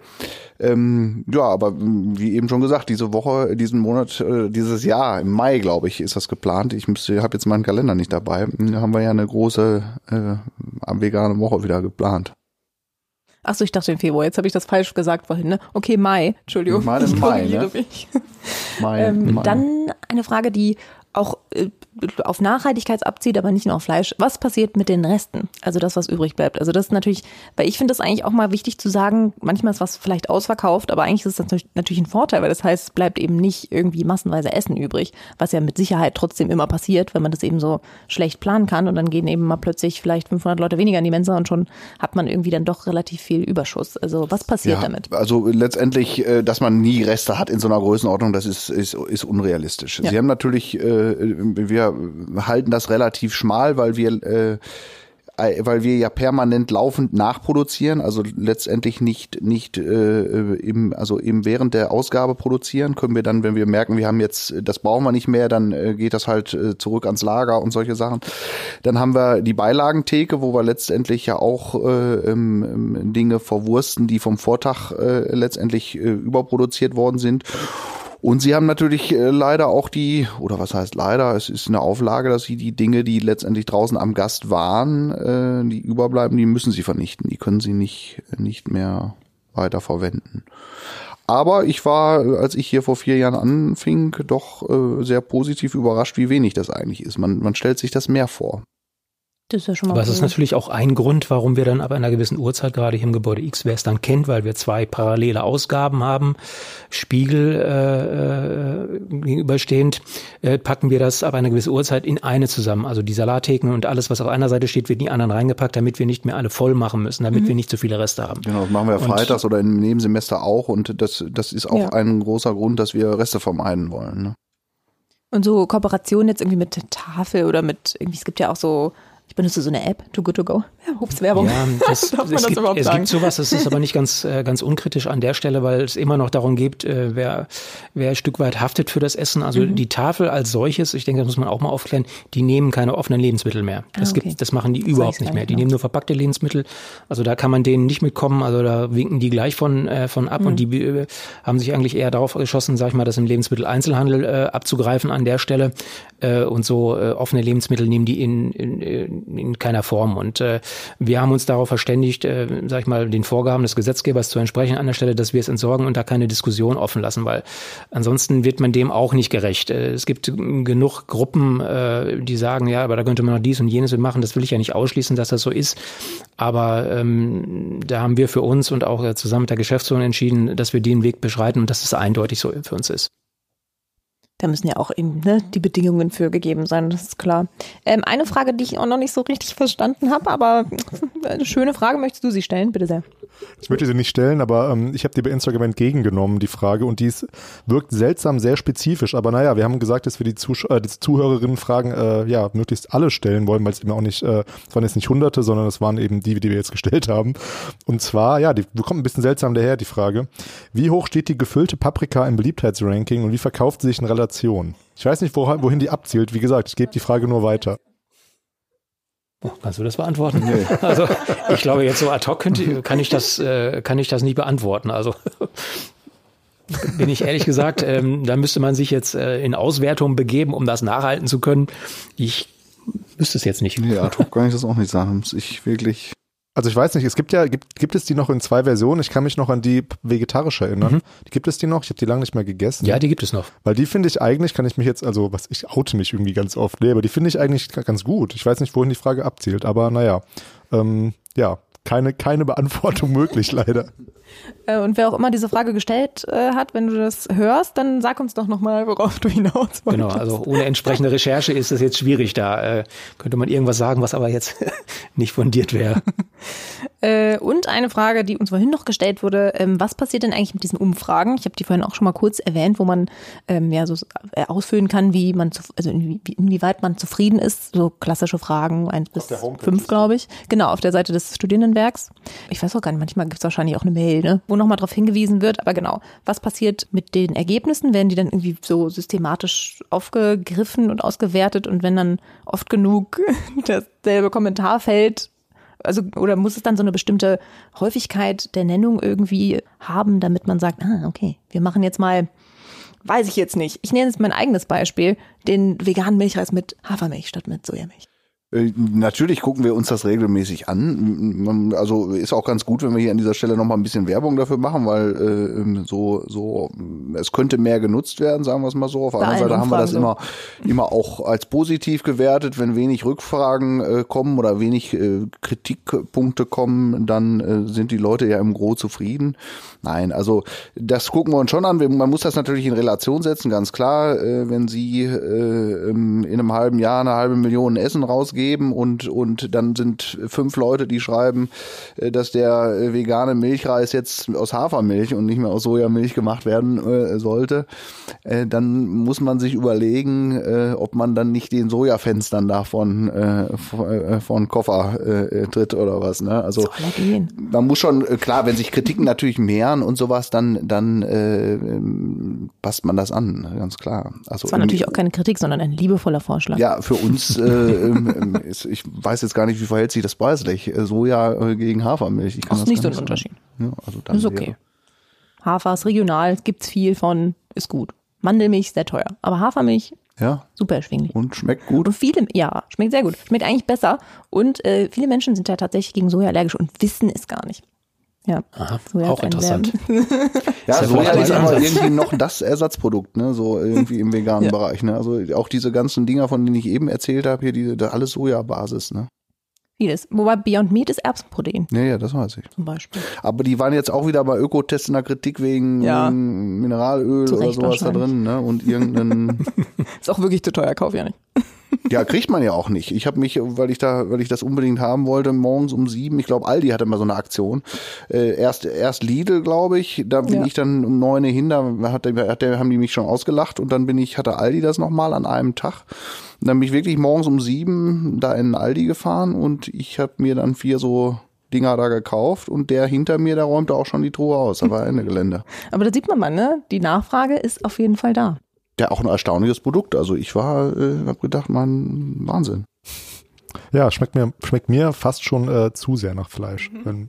Ähm, ja, aber wie eben schon gesagt, diese Woche, diesen Monat, äh, dieses Jahr, im Mai, glaube ich, ist das geplant. Ich habe jetzt meinen Kalender nicht dabei. Da haben wir ja eine große äh, vegane Woche wieder geplant. Achso, ich dachte im Februar. Jetzt habe ich das falsch gesagt vorhin. Ne? Okay, Mai. Entschuldigung. Mai ist Mai, ne? Mai, ähm, Mai. Dann eine Frage, die auch äh, auf Nachhaltigkeit abzieht, aber nicht nur auf Fleisch. Was passiert mit den Resten? Also das, was übrig bleibt. Also das ist natürlich, weil ich finde das eigentlich auch mal wichtig zu sagen, manchmal ist was vielleicht ausverkauft, aber eigentlich ist das natürlich ein Vorteil, weil das heißt, es bleibt eben nicht irgendwie massenweise Essen übrig, was ja mit Sicherheit trotzdem immer passiert, wenn man das eben so schlecht planen kann und dann gehen eben mal plötzlich vielleicht 500 Leute weniger in die Mensa und schon hat man irgendwie dann doch relativ viel Überschuss. Also was passiert ja, damit? Also letztendlich, äh, dass man nie Reste hat in so einer Größenordnung, das ist, ist, ist unrealistisch. Ja. Sie haben natürlich, äh, wir halten das relativ schmal, weil wir äh, weil wir ja permanent laufend nachproduzieren, also letztendlich nicht nicht äh, im also eben während der Ausgabe produzieren, können wir dann, wenn wir merken, wir haben jetzt das brauchen wir nicht mehr, dann äh, geht das halt äh, zurück ans Lager und solche Sachen. Dann haben wir die Beilagentheke, wo wir letztendlich ja auch äh, ähm, Dinge verwursten, die vom Vortag äh, letztendlich äh, überproduziert worden sind. Und sie haben natürlich äh, leider auch die, oder was heißt leider, es ist eine Auflage, dass sie die Dinge, die letztendlich draußen am Gast waren, äh, die überbleiben, die müssen sie vernichten. Die können sie nicht, nicht mehr weiter verwenden. Aber ich war, als ich hier vor vier Jahren anfing, doch äh, sehr positiv überrascht, wie wenig das eigentlich ist. Man, man stellt sich das mehr vor. Das ist ja schon mal Aber es ist natürlich auch ein Grund, warum wir dann ab einer gewissen Uhrzeit, gerade hier im Gebäude X, wer es dann kennt, weil wir zwei parallele Ausgaben haben, Spiegel äh, äh, gegenüberstehend, äh, packen wir das ab einer gewissen Uhrzeit in eine zusammen. Also die Salattheken und alles, was auf einer Seite steht, wird in die anderen reingepackt, damit wir nicht mehr alle voll machen müssen, damit mhm. wir nicht zu viele Reste haben. Genau, das machen wir freitags oder im Nebensemester auch und das, das ist auch ja. ein großer Grund, dass wir Reste vermeiden wollen. Ne? Und so Kooperationen jetzt irgendwie mit der Tafel oder mit irgendwie, es gibt ja auch so ich benutze so eine App, Too Good To Go. Ja, Ups, Werbung. Ja, das, Darf man es, das gibt, überhaupt es sagen? gibt sowas, es ist aber nicht ganz, äh, ganz unkritisch an der Stelle, weil es immer noch darum geht, äh, wer, wer ein Stück weit haftet für das Essen. Also Mhm. die Tafel als solches, ich denke, das muss man auch mal aufklären, die nehmen keine offenen Lebensmittel mehr. Das, Ah, okay. gibt, das machen die Das überhaupt ich nicht mehr. Die genau. nehmen nur verpackte Lebensmittel. Also da kann man denen nicht mitkommen. Also da winken die gleich von, äh, von ab Mhm. und die äh, haben sich eigentlich eher darauf geschossen, sag ich mal, das im Lebensmitteleinzelhandel äh, abzugreifen an der Stelle. Äh, und so äh, offene Lebensmittel nehmen die in, in, in keiner Form. Und äh, wir haben uns darauf verständigt, äh, sag ich mal, den Vorgaben des Gesetzgebers zu entsprechen an der Stelle, dass wir es entsorgen und da keine Diskussion offen lassen, weil ansonsten wird man dem auch nicht gerecht. Äh, es gibt genug Gruppen, äh, die sagen, ja, aber da könnte man noch dies und jenes machen. Das will ich ja nicht ausschließen, dass das so ist. Aber ähm, da haben wir für uns und auch äh, zusammen mit der Geschäftsführung entschieden, dass wir den Weg beschreiten und dass es eindeutig so für uns ist. Da müssen ja auch eben ne, die Bedingungen für gegeben sein, das ist klar. Ähm, eine Frage, die ich auch noch nicht so richtig verstanden habe, aber eine schöne Frage, möchtest du sie stellen? Bitte sehr. Ich möchte sie nicht stellen, aber ähm, ich habe die bei Instagram entgegengenommen, die Frage, und die ist, wirkt seltsam sehr spezifisch. Aber naja, wir haben gesagt, dass wir die, Zusch äh, die Zuhörerinnen Fragen äh, ja möglichst alle stellen wollen, weil es eben auch nicht, äh, es waren jetzt nicht hunderte, sondern es waren eben die, die wir jetzt gestellt haben. Und zwar, ja, die kommt ein bisschen seltsam daher, die Frage. Wie hoch steht die gefüllte Paprika im Beliebtheitsranking und wie verkauft sie sich in Relation? Ich weiß nicht, wo, wohin die abzielt. Wie gesagt, ich gebe die Frage nur weiter. Oh, kannst du das beantworten? Also ich glaube jetzt so ad hoc könnte, kann ich das äh, kann ich das nicht beantworten. Also bin ich ehrlich gesagt, ähm, da müsste man sich jetzt äh, in Auswertung begeben, um das nachhalten zu können. Ich wüsste es jetzt nicht. Nee, ad hoc kann ich das auch nicht sagen. Muss ich wirklich. Also ich weiß nicht, es gibt ja, gibt, gibt es die noch in zwei Versionen? Ich kann mich noch an die vegetarische erinnern. Die gibt es die noch? Ich habe die lange nicht mehr gegessen. Ja, die gibt es noch. Weil die finde ich eigentlich, kann ich mich jetzt, also was ich oute mich irgendwie ganz oft, nee, aber die finde ich eigentlich ga- ganz gut. Ich weiß nicht, wohin die Frage abzielt, aber naja, ähm, ja, keine, keine Beantwortung möglich leider. Äh, und wer auch immer diese Frage gestellt äh, hat, wenn du das hörst, dann sag uns doch nochmal, worauf du hinaus wolltest. Genau, also ohne entsprechende Recherche ist es jetzt schwierig. Da äh, könnte man irgendwas sagen, was aber jetzt nicht fundiert wäre. Äh, und eine Frage, die uns vorhin noch gestellt wurde, ähm, was passiert denn eigentlich mit diesen Umfragen? Ich habe die vorhin auch schon mal kurz erwähnt, wo man ähm, ja so äh, ausfüllen kann, wie man zu, also inwie, inwieweit man zufrieden ist. So klassische Fragen, eins bis fünf, glaube ich. Genau, auf der Seite des Studierendenwerks. Ich weiß auch gar nicht, manchmal gibt es wahrscheinlich auch eine Mail, ne, wo nochmal darauf hingewiesen wird. Aber genau, was passiert mit den Ergebnissen? Werden die dann irgendwie so systematisch aufgegriffen und ausgewertet? Und wenn dann oft genug dasselbe Kommentar fällt, also oder muss es dann so eine bestimmte Häufigkeit der Nennung irgendwie haben, damit man sagt, ah, okay, wir machen jetzt mal, weiß ich jetzt nicht. Ich nenne jetzt mein eigenes Beispiel, den veganen Milchreis mit Hafermilch statt mit Sojamilch. Äh, Natürlich gucken wir uns das regelmäßig an. Also ist auch ganz gut, wenn wir hier an dieser Stelle noch mal ein bisschen Werbung dafür machen, weil äh, so so es könnte mehr genutzt werden, sagen wir es mal so. Auf der anderen Seite haben wir das immer immer auch als positiv gewertet, wenn wenig Rückfragen äh, kommen oder wenig äh, Kritikpunkte kommen, dann äh, sind die Leute ja im Gro zufrieden. Nein, also das gucken wir uns schon an. Man muss das natürlich in Relation setzen, ganz klar. Äh, wenn Sie äh, ähm, in einem halben Jahr eine halbe Million Essen rausgeben und und dann sind fünf Leute, die schreiben, äh, dass der äh, vegane Milchreis jetzt aus Hafermilch und nicht mehr aus Sojamilch gemacht werden äh, sollte, dann muss man sich überlegen, ob man dann nicht den Sojafenstern davon von, Koffer tritt oder was. Ne? Also man muss schon, klar, wenn sich Kritiken natürlich mehren und sowas, dann, dann äh, ähm, passt man das an, ne, ganz klar. Also Das war natürlich auch keine Kritik, sondern ein liebevoller Vorschlag. ja, für uns, äh, ähm, ist, ich weiß jetzt gar nicht, wie verhält sich das preislich. Äh, Soja äh, gegen Hafermilch. Ich Das ist nicht so ein sagen. Unterschied. Ja, also dann Ist okay. wäre- Hafer ist regional, gibt's viel von, ist gut. Mandelmilch sehr teuer, aber Hafermilch Ja, super erschwinglich. und schmeckt gut. Und viele, ja, schmeckt sehr gut. Schmeckt eigentlich besser. Und äh, viele Menschen sind ja tatsächlich gegen Soja allergisch und wissen es gar nicht. Ja, Aha, Soja auch interessant. Ja, Soja ist aber irgendwie noch das Ersatzprodukt, ne, so irgendwie im veganen Ja. Bereich, ne. Also auch diese ganzen Dinger, von denen ich eben erzählt habe, hier, diese, das alles Sojabasis, ne. Vieles. Wobei Beyond Meat ist Erbsenprotein Ja, ja, das weiß ich. zum Beispiel. Aber die waren jetzt auch wieder bei Ökotest in der Kritik wegen Ja. Mineralöl Zu oder sowas da drin, ne? Und irgendeinen, Ist auch wirklich zu teuer, kauf ja nicht. Ja, kriegt man ja auch nicht. Ich habe mich, weil ich da, weil ich das unbedingt haben wollte, morgens um sieben, ich glaube, Aldi hatte mal so eine Aktion. Äh, erst, erst Lidl, glaube ich, da bin Ja. ich dann um neun hin, da hat, der- hat, der, haben die mich schon ausgelacht und dann bin ich, hatte Aldi das nochmal an einem Tag. Und dann bin ich wirklich morgens um sieben da in Aldi gefahren und ich habe mir dann vier so Dinger da gekauft und der hinter mir, der räumte auch schon die Truhe aus. Da war Ende Gelände. Aber da sieht man mal, ne? Die Nachfrage ist auf jeden Fall da. Ja, auch ein erstaunliches Produkt. Also ich war, äh, habe gedacht, man, Wahnsinn. Ja, schmeckt mir, schmeckt mir fast schon äh, zu sehr nach Fleisch. Wenn,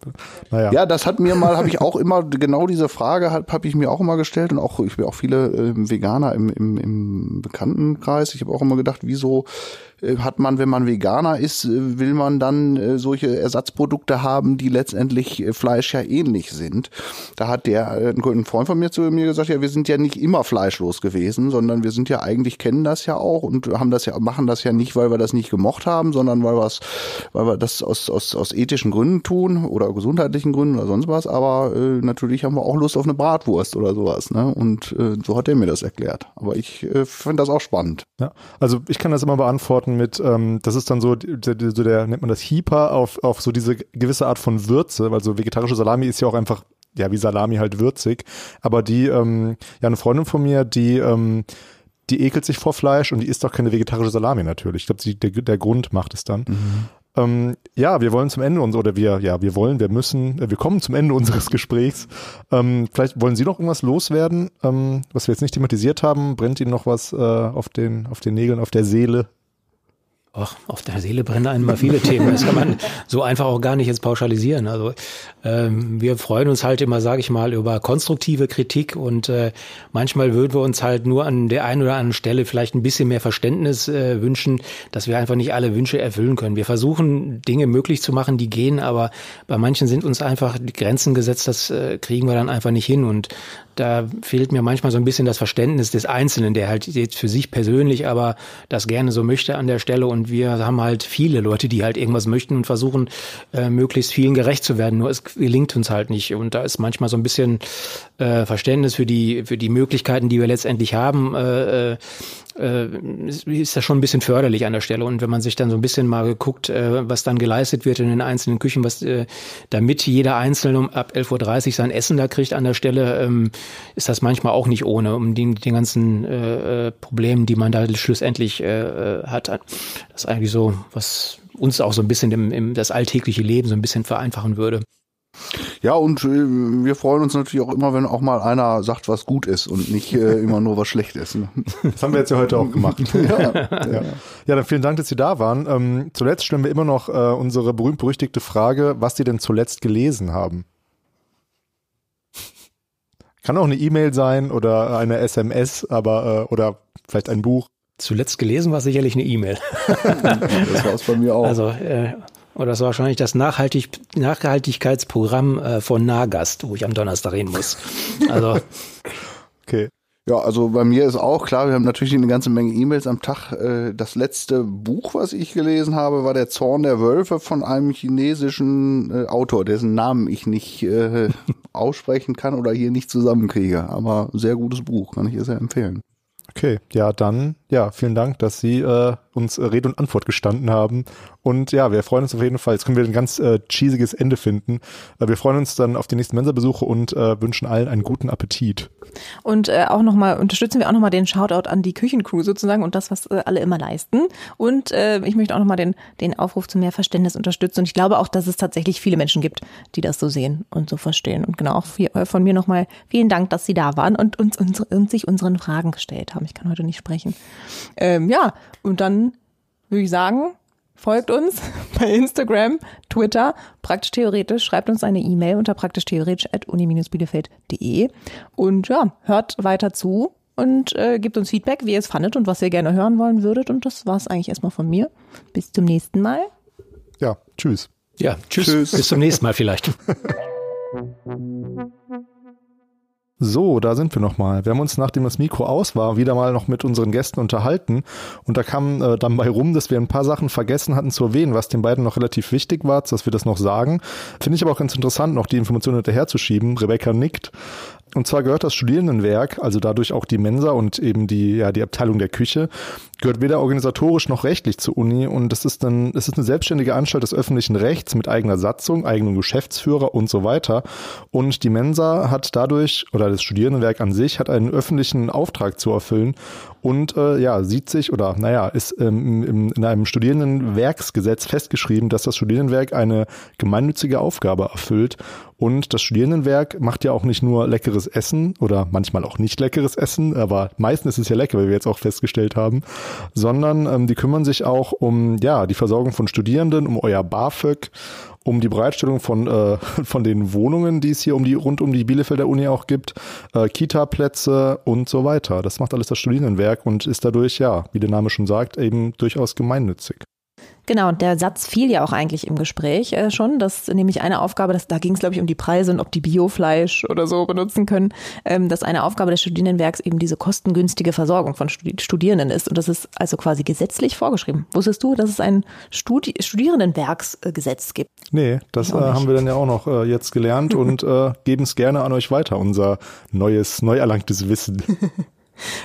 naja. Ja, das hat mir mal, habe ich auch immer, genau diese Frage habe hab ich mir auch immer gestellt und auch, ich bin auch viele ähm, Veganer im, im, im Bekanntenkreis. Ich habe auch immer gedacht, wieso äh, hat man, wenn man Veganer ist, äh, will man dann äh, solche Ersatzprodukte haben, die letztendlich äh, Fleisch ja ähnlich sind. Da hat der, äh, ein Freund von mir zu mir gesagt, ja, wir sind ja nicht immer fleischlos gewesen, sondern wir sind ja eigentlich, kennen das ja auch und haben das ja, machen das ja nicht, weil wir das nicht gemocht haben, sondern weil wir es, weil wir das aus, aus, aus ethischen Gründen tun oder gesundheitlichen Gründen oder sonst was, aber äh, natürlich haben wir auch Lust auf eine Bratwurst oder sowas, ne? Und äh, so hat er mir das erklärt. Aber ich äh, finde das auch spannend. Ja, also ich kann das immer beantworten mit, ähm, das ist dann so, die- so der, nennt man das Heeper auf, auf so diese gewisse Art von Würze, weil so vegetarische Salami ist ja auch einfach, ja, wie Salami halt würzig. Aber die, ähm, ja, eine Freundin von mir, die, ähm, die ekelt sich vor Fleisch und die isst auch keine vegetarische Salami natürlich. Ich glaube, der, der Grund macht es dann. Ähm, ja, wir wollen zum Ende uns oder wir, ja, wir wollen, wir müssen, äh, wir kommen zum Ende unseres Gesprächs. Ähm, vielleicht wollen Sie noch irgendwas loswerden, ähm, was wir jetzt nicht thematisiert haben. Brennt Ihnen noch was äh, auf den, auf den Nägeln, auf der Seele? Ach, auf der Seele brennen einem mal viele Themen. Das kann man so einfach auch gar nicht jetzt pauschalisieren. Also ähm, wir freuen uns halt immer, sage ich mal, über konstruktive Kritik und äh, manchmal würden wir uns halt nur an der einen oder anderen Stelle vielleicht ein bisschen mehr Verständnis äh, wünschen, dass wir einfach nicht alle Wünsche erfüllen können. Wir versuchen Dinge möglich zu machen, die gehen, aber bei manchen sind uns einfach die Grenzen gesetzt, das äh, kriegen wir dann einfach nicht hin und da fehlt mir manchmal so ein bisschen das Verständnis des Einzelnen, der halt jetzt für sich persönlich aber das gerne so möchte an der Stelle. Und wir haben halt viele Leute, die halt irgendwas möchten und versuchen, äh, möglichst vielen gerecht zu werden. Nur es gelingt uns halt nicht. Und da ist manchmal so ein bisschen äh, Verständnis für die, für die Möglichkeiten, die wir letztendlich haben. Äh, äh, ist, ist das schon ein bisschen förderlich an der Stelle. Und wenn man sich dann so ein bisschen mal guckt, äh, was dann geleistet wird in den einzelnen Küchen, was äh, damit jeder Einzelne um ab 11.30 Uhr sein Essen da kriegt an der Stelle, ähm, ist das manchmal auch nicht ohne, um den, den ganzen äh, äh, Problemen, die man da schlussendlich äh, äh, hat. Das ist eigentlich so, was uns auch so ein bisschen im, im, das alltägliche Leben so ein bisschen vereinfachen würde. Ja, und äh, wir freuen uns natürlich auch immer, wenn auch mal einer sagt, was gut ist und nicht äh, immer nur was schlecht ist. Ne? Das haben wir jetzt ja heute auch gemacht. ja. Ja. ja, dann vielen Dank, dass Sie da waren. Ähm, zuletzt stellen wir immer noch äh, unsere berühmt-berüchtigte Frage, was Sie denn zuletzt gelesen haben. Kann auch eine E-Mail sein oder eine SMS, aber äh, oder vielleicht ein Buch. Zuletzt gelesen war sicherlich eine E-Mail. Das war es bei mir auch. Also, äh, oder das war wahrscheinlich das Nachhaltig Nachhaltigkeitsprogramm äh, von Nagast, wo ich am Donnerstag reden muss. Also, Okay. Ja, also bei mir ist auch klar, wir haben natürlich eine ganze Menge E-Mails am Tag. Äh, Das letzte Buch, was ich gelesen habe, war Der Zorn der Wölfe von einem chinesischen äh, Autor, dessen Namen ich nicht äh, aussprechen kann oder hier nicht zusammenkriege. Aber sehr gutes Buch, kann ich ihr sehr empfehlen. Okay, ja, dann, ja, vielen Dank, dass Sie äh, uns Rede und Antwort gestanden haben. Und ja, wir freuen uns auf jeden Fall. Jetzt können wir ein ganz äh, cheesiges Ende finden. Äh, wir freuen uns dann auf die nächsten Mensa-Besuche und äh, wünschen allen einen guten Appetit. Und äh, auch nochmal, unterstützen wir auch nochmal den Shoutout an die Küchencrew sozusagen und das, was äh, alle immer leisten. Und äh, ich möchte auch nochmal den, den Aufruf zu mehr Verständnis unterstützen. Und ich glaube auch, dass es tatsächlich viele Menschen gibt, die das so sehen und so verstehen. Und genau auch viel, äh, von mir nochmal vielen Dank, dass Sie da waren und uns, uns, und sich unseren Fragen gestellt haben. Ich kann heute nicht sprechen. Ähm, ja, und dann würde ich sagen, folgt uns bei Instagram, Twitter, praktisch theoretisch, schreibt uns eine E-Mail unter praktisch theoretisch at uni-bielefeld.de und ja, hört weiter zu und äh, gebt uns Feedback, wie ihr es fandet und was ihr gerne hören wollen würdet. Und das war es eigentlich erstmal von mir. Bis zum nächsten Mal. Ja, tschüss. ja, tschüss. Tschüss. Bis zum nächsten Mal vielleicht. So, da sind wir nochmal. Wir haben uns, nachdem das Mikro aus war, wieder mal noch mit unseren Gästen unterhalten. Und da kam äh, dann bei rum, dass wir ein paar Sachen vergessen hatten zu erwähnen, was den beiden noch relativ wichtig war, dass wir das noch sagen. Finde ich aber auch ganz interessant, noch die Informationen hinterherzuschieben. Rebecca nickt. Und zwar gehört das Studierendenwerk, also dadurch auch die Mensa und eben die, ja, die Abteilung der Küche, gehört weder organisatorisch noch rechtlich zur Uni und das ist dann, es ist eine selbstständige Anstalt des öffentlichen Rechts mit eigener Satzung, eigenem Geschäftsführer und so weiter. Und die Mensa hat dadurch, oder das Studierendenwerk an sich, hat einen öffentlichen Auftrag zu erfüllen und äh, ja, sieht sich oder naja, ist ähm, im, in einem Studierendenwerksgesetz festgeschrieben, dass das Studierendenwerk eine gemeinnützige Aufgabe erfüllt. Und das Studierendenwerk macht ja auch nicht nur leckeres Essen oder manchmal auch nicht leckeres Essen, aber meistens ist es ja lecker, wie wir jetzt auch festgestellt haben, sondern ähm, die kümmern sich auch um ja die Versorgung von Studierenden, um euer BAföG um die Bereitstellung von, äh, von den Wohnungen, die es hier um die, rund um die Bielefelder Uni auch gibt, äh, Kita-Plätze und so weiter. Das macht alles das Studierendenwerk und ist dadurch, ja, wie der Name schon sagt, eben durchaus gemeinnützig. Genau, und der Satz fiel ja auch eigentlich im Gespräch äh, schon, dass nämlich eine Aufgabe, dass, da ging es glaube ich um die Preise und ob die Biofleisch oder so benutzen können, ähm, dass eine Aufgabe des Studierendenwerks eben diese kostengünstige Versorgung von Studi Studierenden ist und das ist also quasi gesetzlich vorgeschrieben. Wusstest du, dass es ein Studi Studierendenwerksgesetz gibt? Nee, das äh, haben wir dann ja auch noch äh, jetzt gelernt und äh, geben es gerne an euch weiter, unser neues, neu erlangtes Wissen.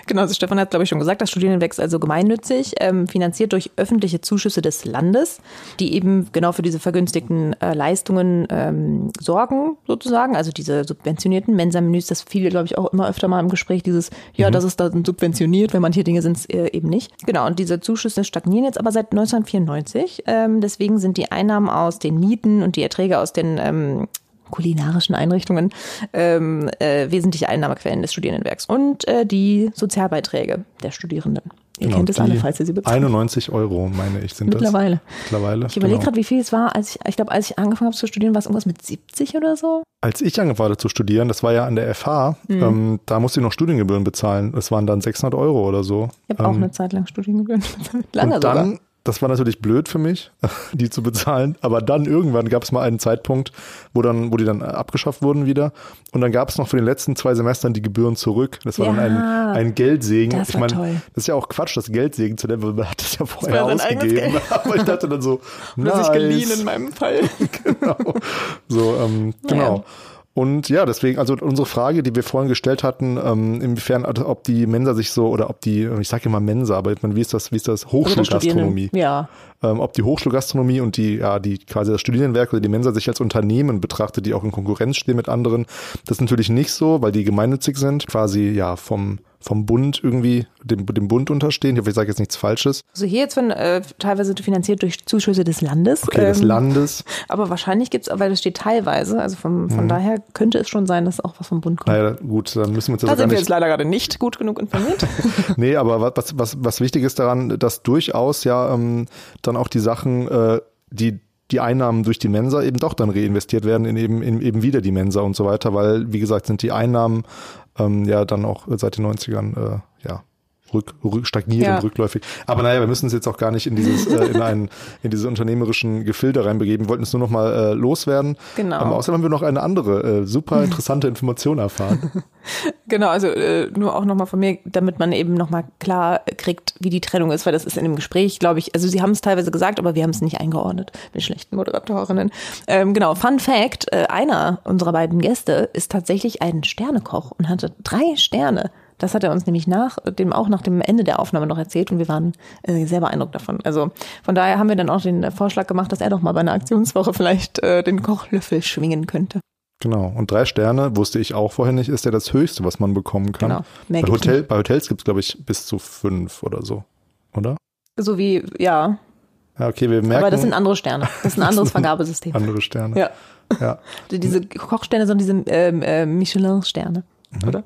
Genau, also Stefan hat, glaube ich, schon gesagt, das Studienenwerk ist also gemeinnützig, ähm, finanziert durch öffentliche Zuschüsse des Landes, die eben genau für diese vergünstigten äh, Leistungen ähm, sorgen, sozusagen. Also diese subventionierten Mensa-Menüs, das fiel, glaube ich, auch immer öfter mal im Gespräch, dieses, ja, mhm. das ist dann subventioniert, wenn manche Dinge sind es äh, eben nicht. Genau, und diese Zuschüsse stagnieren jetzt aber seit 1994. Ähm, deswegen sind die Einnahmen aus den Mieten und die Erträge aus den ähm, kulinarischen Einrichtungen ähm, äh, wesentliche Einnahmequellen des Studierendenwerks und äh, die Sozialbeiträge der Studierenden. Ihr genau, kennt es alle, falls ihr sie bezahlt. 91 Euro, meine ich, sind Mittlerweile. das. Mittlerweile. Ich überlege genau. gerade, wie viel es war, als ich, ich glaube, als ich angefangen habe zu studieren, war es irgendwas mit 70 oder so? Als ich angefangen habe zu studieren, das war ja an der FH, mhm. ähm, da musste ich noch Studiengebühren bezahlen. Das waren dann 600 Euro oder so. Ich habe ähm, auch eine Zeit lang Studiengebühren bezahlt. Lange und dann, sogar. Das war natürlich blöd für mich, die zu bezahlen. Aber dann irgendwann gab es mal einen Zeitpunkt, wo dann, wo die dann abgeschafft wurden wieder. Und dann gab es noch für den letzten zwei Semestern die Gebühren zurück. Das war ja, dann ein, ein Geldsegen. Das ich meine, das ist ja auch Quatsch, das Geldsegen zu nennen, weil man hat das ja vorher das ausgegeben. Aber ich dachte dann so, nice. sich geliehen in meinem Fall. genau. So, ähm, genau. Und ja, deswegen, also unsere Frage, die wir vorhin gestellt hatten, ähm, inwiefern, also ob die Mensa sich so, oder ob die, ich sage immer Mensa, aber ich meine, wie ist das, wie ist das? Hochschulgastronomie. Ja. Ähm, ob die Hochschulgastronomie und die, ja, die quasi das Studierendenwerk oder die Mensa sich als Unternehmen betrachtet, die auch in Konkurrenz stehen mit anderen. Das ist natürlich nicht so, weil die gemeinnützig sind, quasi ja vom vom Bund irgendwie dem, dem Bund unterstehen. Ich hoffe, ich sage jetzt nichts Falsches. Also hier jetzt werden äh, teilweise finanziert durch Zuschüsse des Landes. Okay, ähm, des Landes. Aber wahrscheinlich gibt es, weil das steht teilweise, also vom, von mhm. daher könnte es schon sein, dass auch was vom Bund kommt. Naja, gut, dann müssen wir uns das Da sind wir jetzt leider gerade nicht gut genug informiert. nee, aber was, was, was wichtig ist daran, dass durchaus ja ähm, dann auch die Sachen, äh, die die Einnahmen durch die Mensa eben doch dann reinvestiert werden in eben, in eben wieder die Mensa und so weiter, weil, wie gesagt, sind die Einnahmen ähm, ja dann auch seit den 90ern äh, rück, rück, stagnierend, ja. rückläufig. Aber naja, wir müssen uns jetzt auch gar nicht in dieses, äh, in einen, in diese unternehmerischen Gefilde reinbegeben. Wir wollten es nur noch mal äh, loswerden. Genau. Aber außerdem haben wir noch eine andere äh, super interessante Information erfahren. genau, also äh, nur auch noch mal von mir, damit man eben noch mal klar kriegt, wie die Trennung ist, weil das ist in dem Gespräch, glaube ich, also sie haben es teilweise gesagt, aber wir haben es nicht eingeordnet mit schlechten Moderatorinnen. Ähm, genau, Fun Fact, äh, einer unserer beiden Gäste ist tatsächlich ein Sternekoch und hatte drei Sterne. Das hat er uns nämlich nach dem auch nach dem Ende der Aufnahme noch erzählt und wir waren äh, sehr beeindruckt davon. Also von daher haben wir dann auch den Vorschlag gemacht, dass er doch mal bei einer Aktionswoche vielleicht äh, den Kochlöffel schwingen könnte. Genau. Und drei Sterne, wusste ich auch vorher nicht, ist ja das Höchste, was man bekommen kann. Genau. Mehr bei, Hotel, bei Hotels gibt es, glaube ich, bis zu fünf oder so. Oder? So wie, ja. Ja, okay, wir merken. Aber das sind andere Sterne. Das ist ein anderes Vergabesystem. Andere Sterne. Ja. ja. Diese Kochsterne sind diese ähm, äh, Michelin-Sterne, mhm. oder?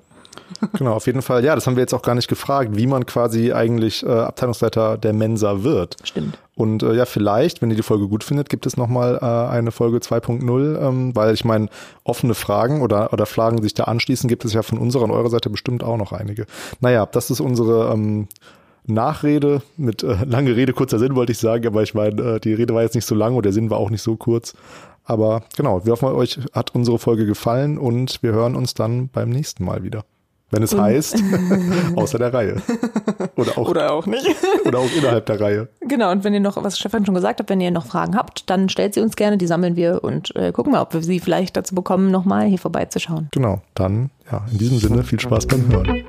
Genau, auf jeden Fall. Ja, das haben wir jetzt auch gar nicht gefragt, wie man quasi eigentlich äh, Abteilungsleiter der Mensa wird. Stimmt. Und äh, ja, vielleicht, wenn ihr die Folge gut findet, gibt es nochmal äh, eine Folge 2.0, ähm, weil ich meine, offene Fragen oder, oder Fragen, die sich da anschließen, gibt es ja von unserer und eurer Seite bestimmt auch noch einige. Naja, das ist unsere ähm, Nachrede mit äh, lange Rede, kurzer Sinn wollte ich sagen, aber ich meine, äh, die Rede war jetzt nicht so lang und der Sinn war auch nicht so kurz. Aber genau, wir hoffen, euch hat unsere Folge gefallen und wir hören uns dann beim nächsten Mal wieder. Wenn es heißt, außer der Reihe. Oder auch, oder auch nicht. oder auch innerhalb der Reihe. Genau, und wenn ihr noch, was Stefan schon gesagt hat, wenn ihr noch Fragen habt, dann stellt sie uns gerne, die sammeln wir und äh, gucken mal, ob wir sie vielleicht dazu bekommen, nochmal hier vorbeizuschauen. Genau, dann ja, in diesem Sinne viel Spaß beim Hören.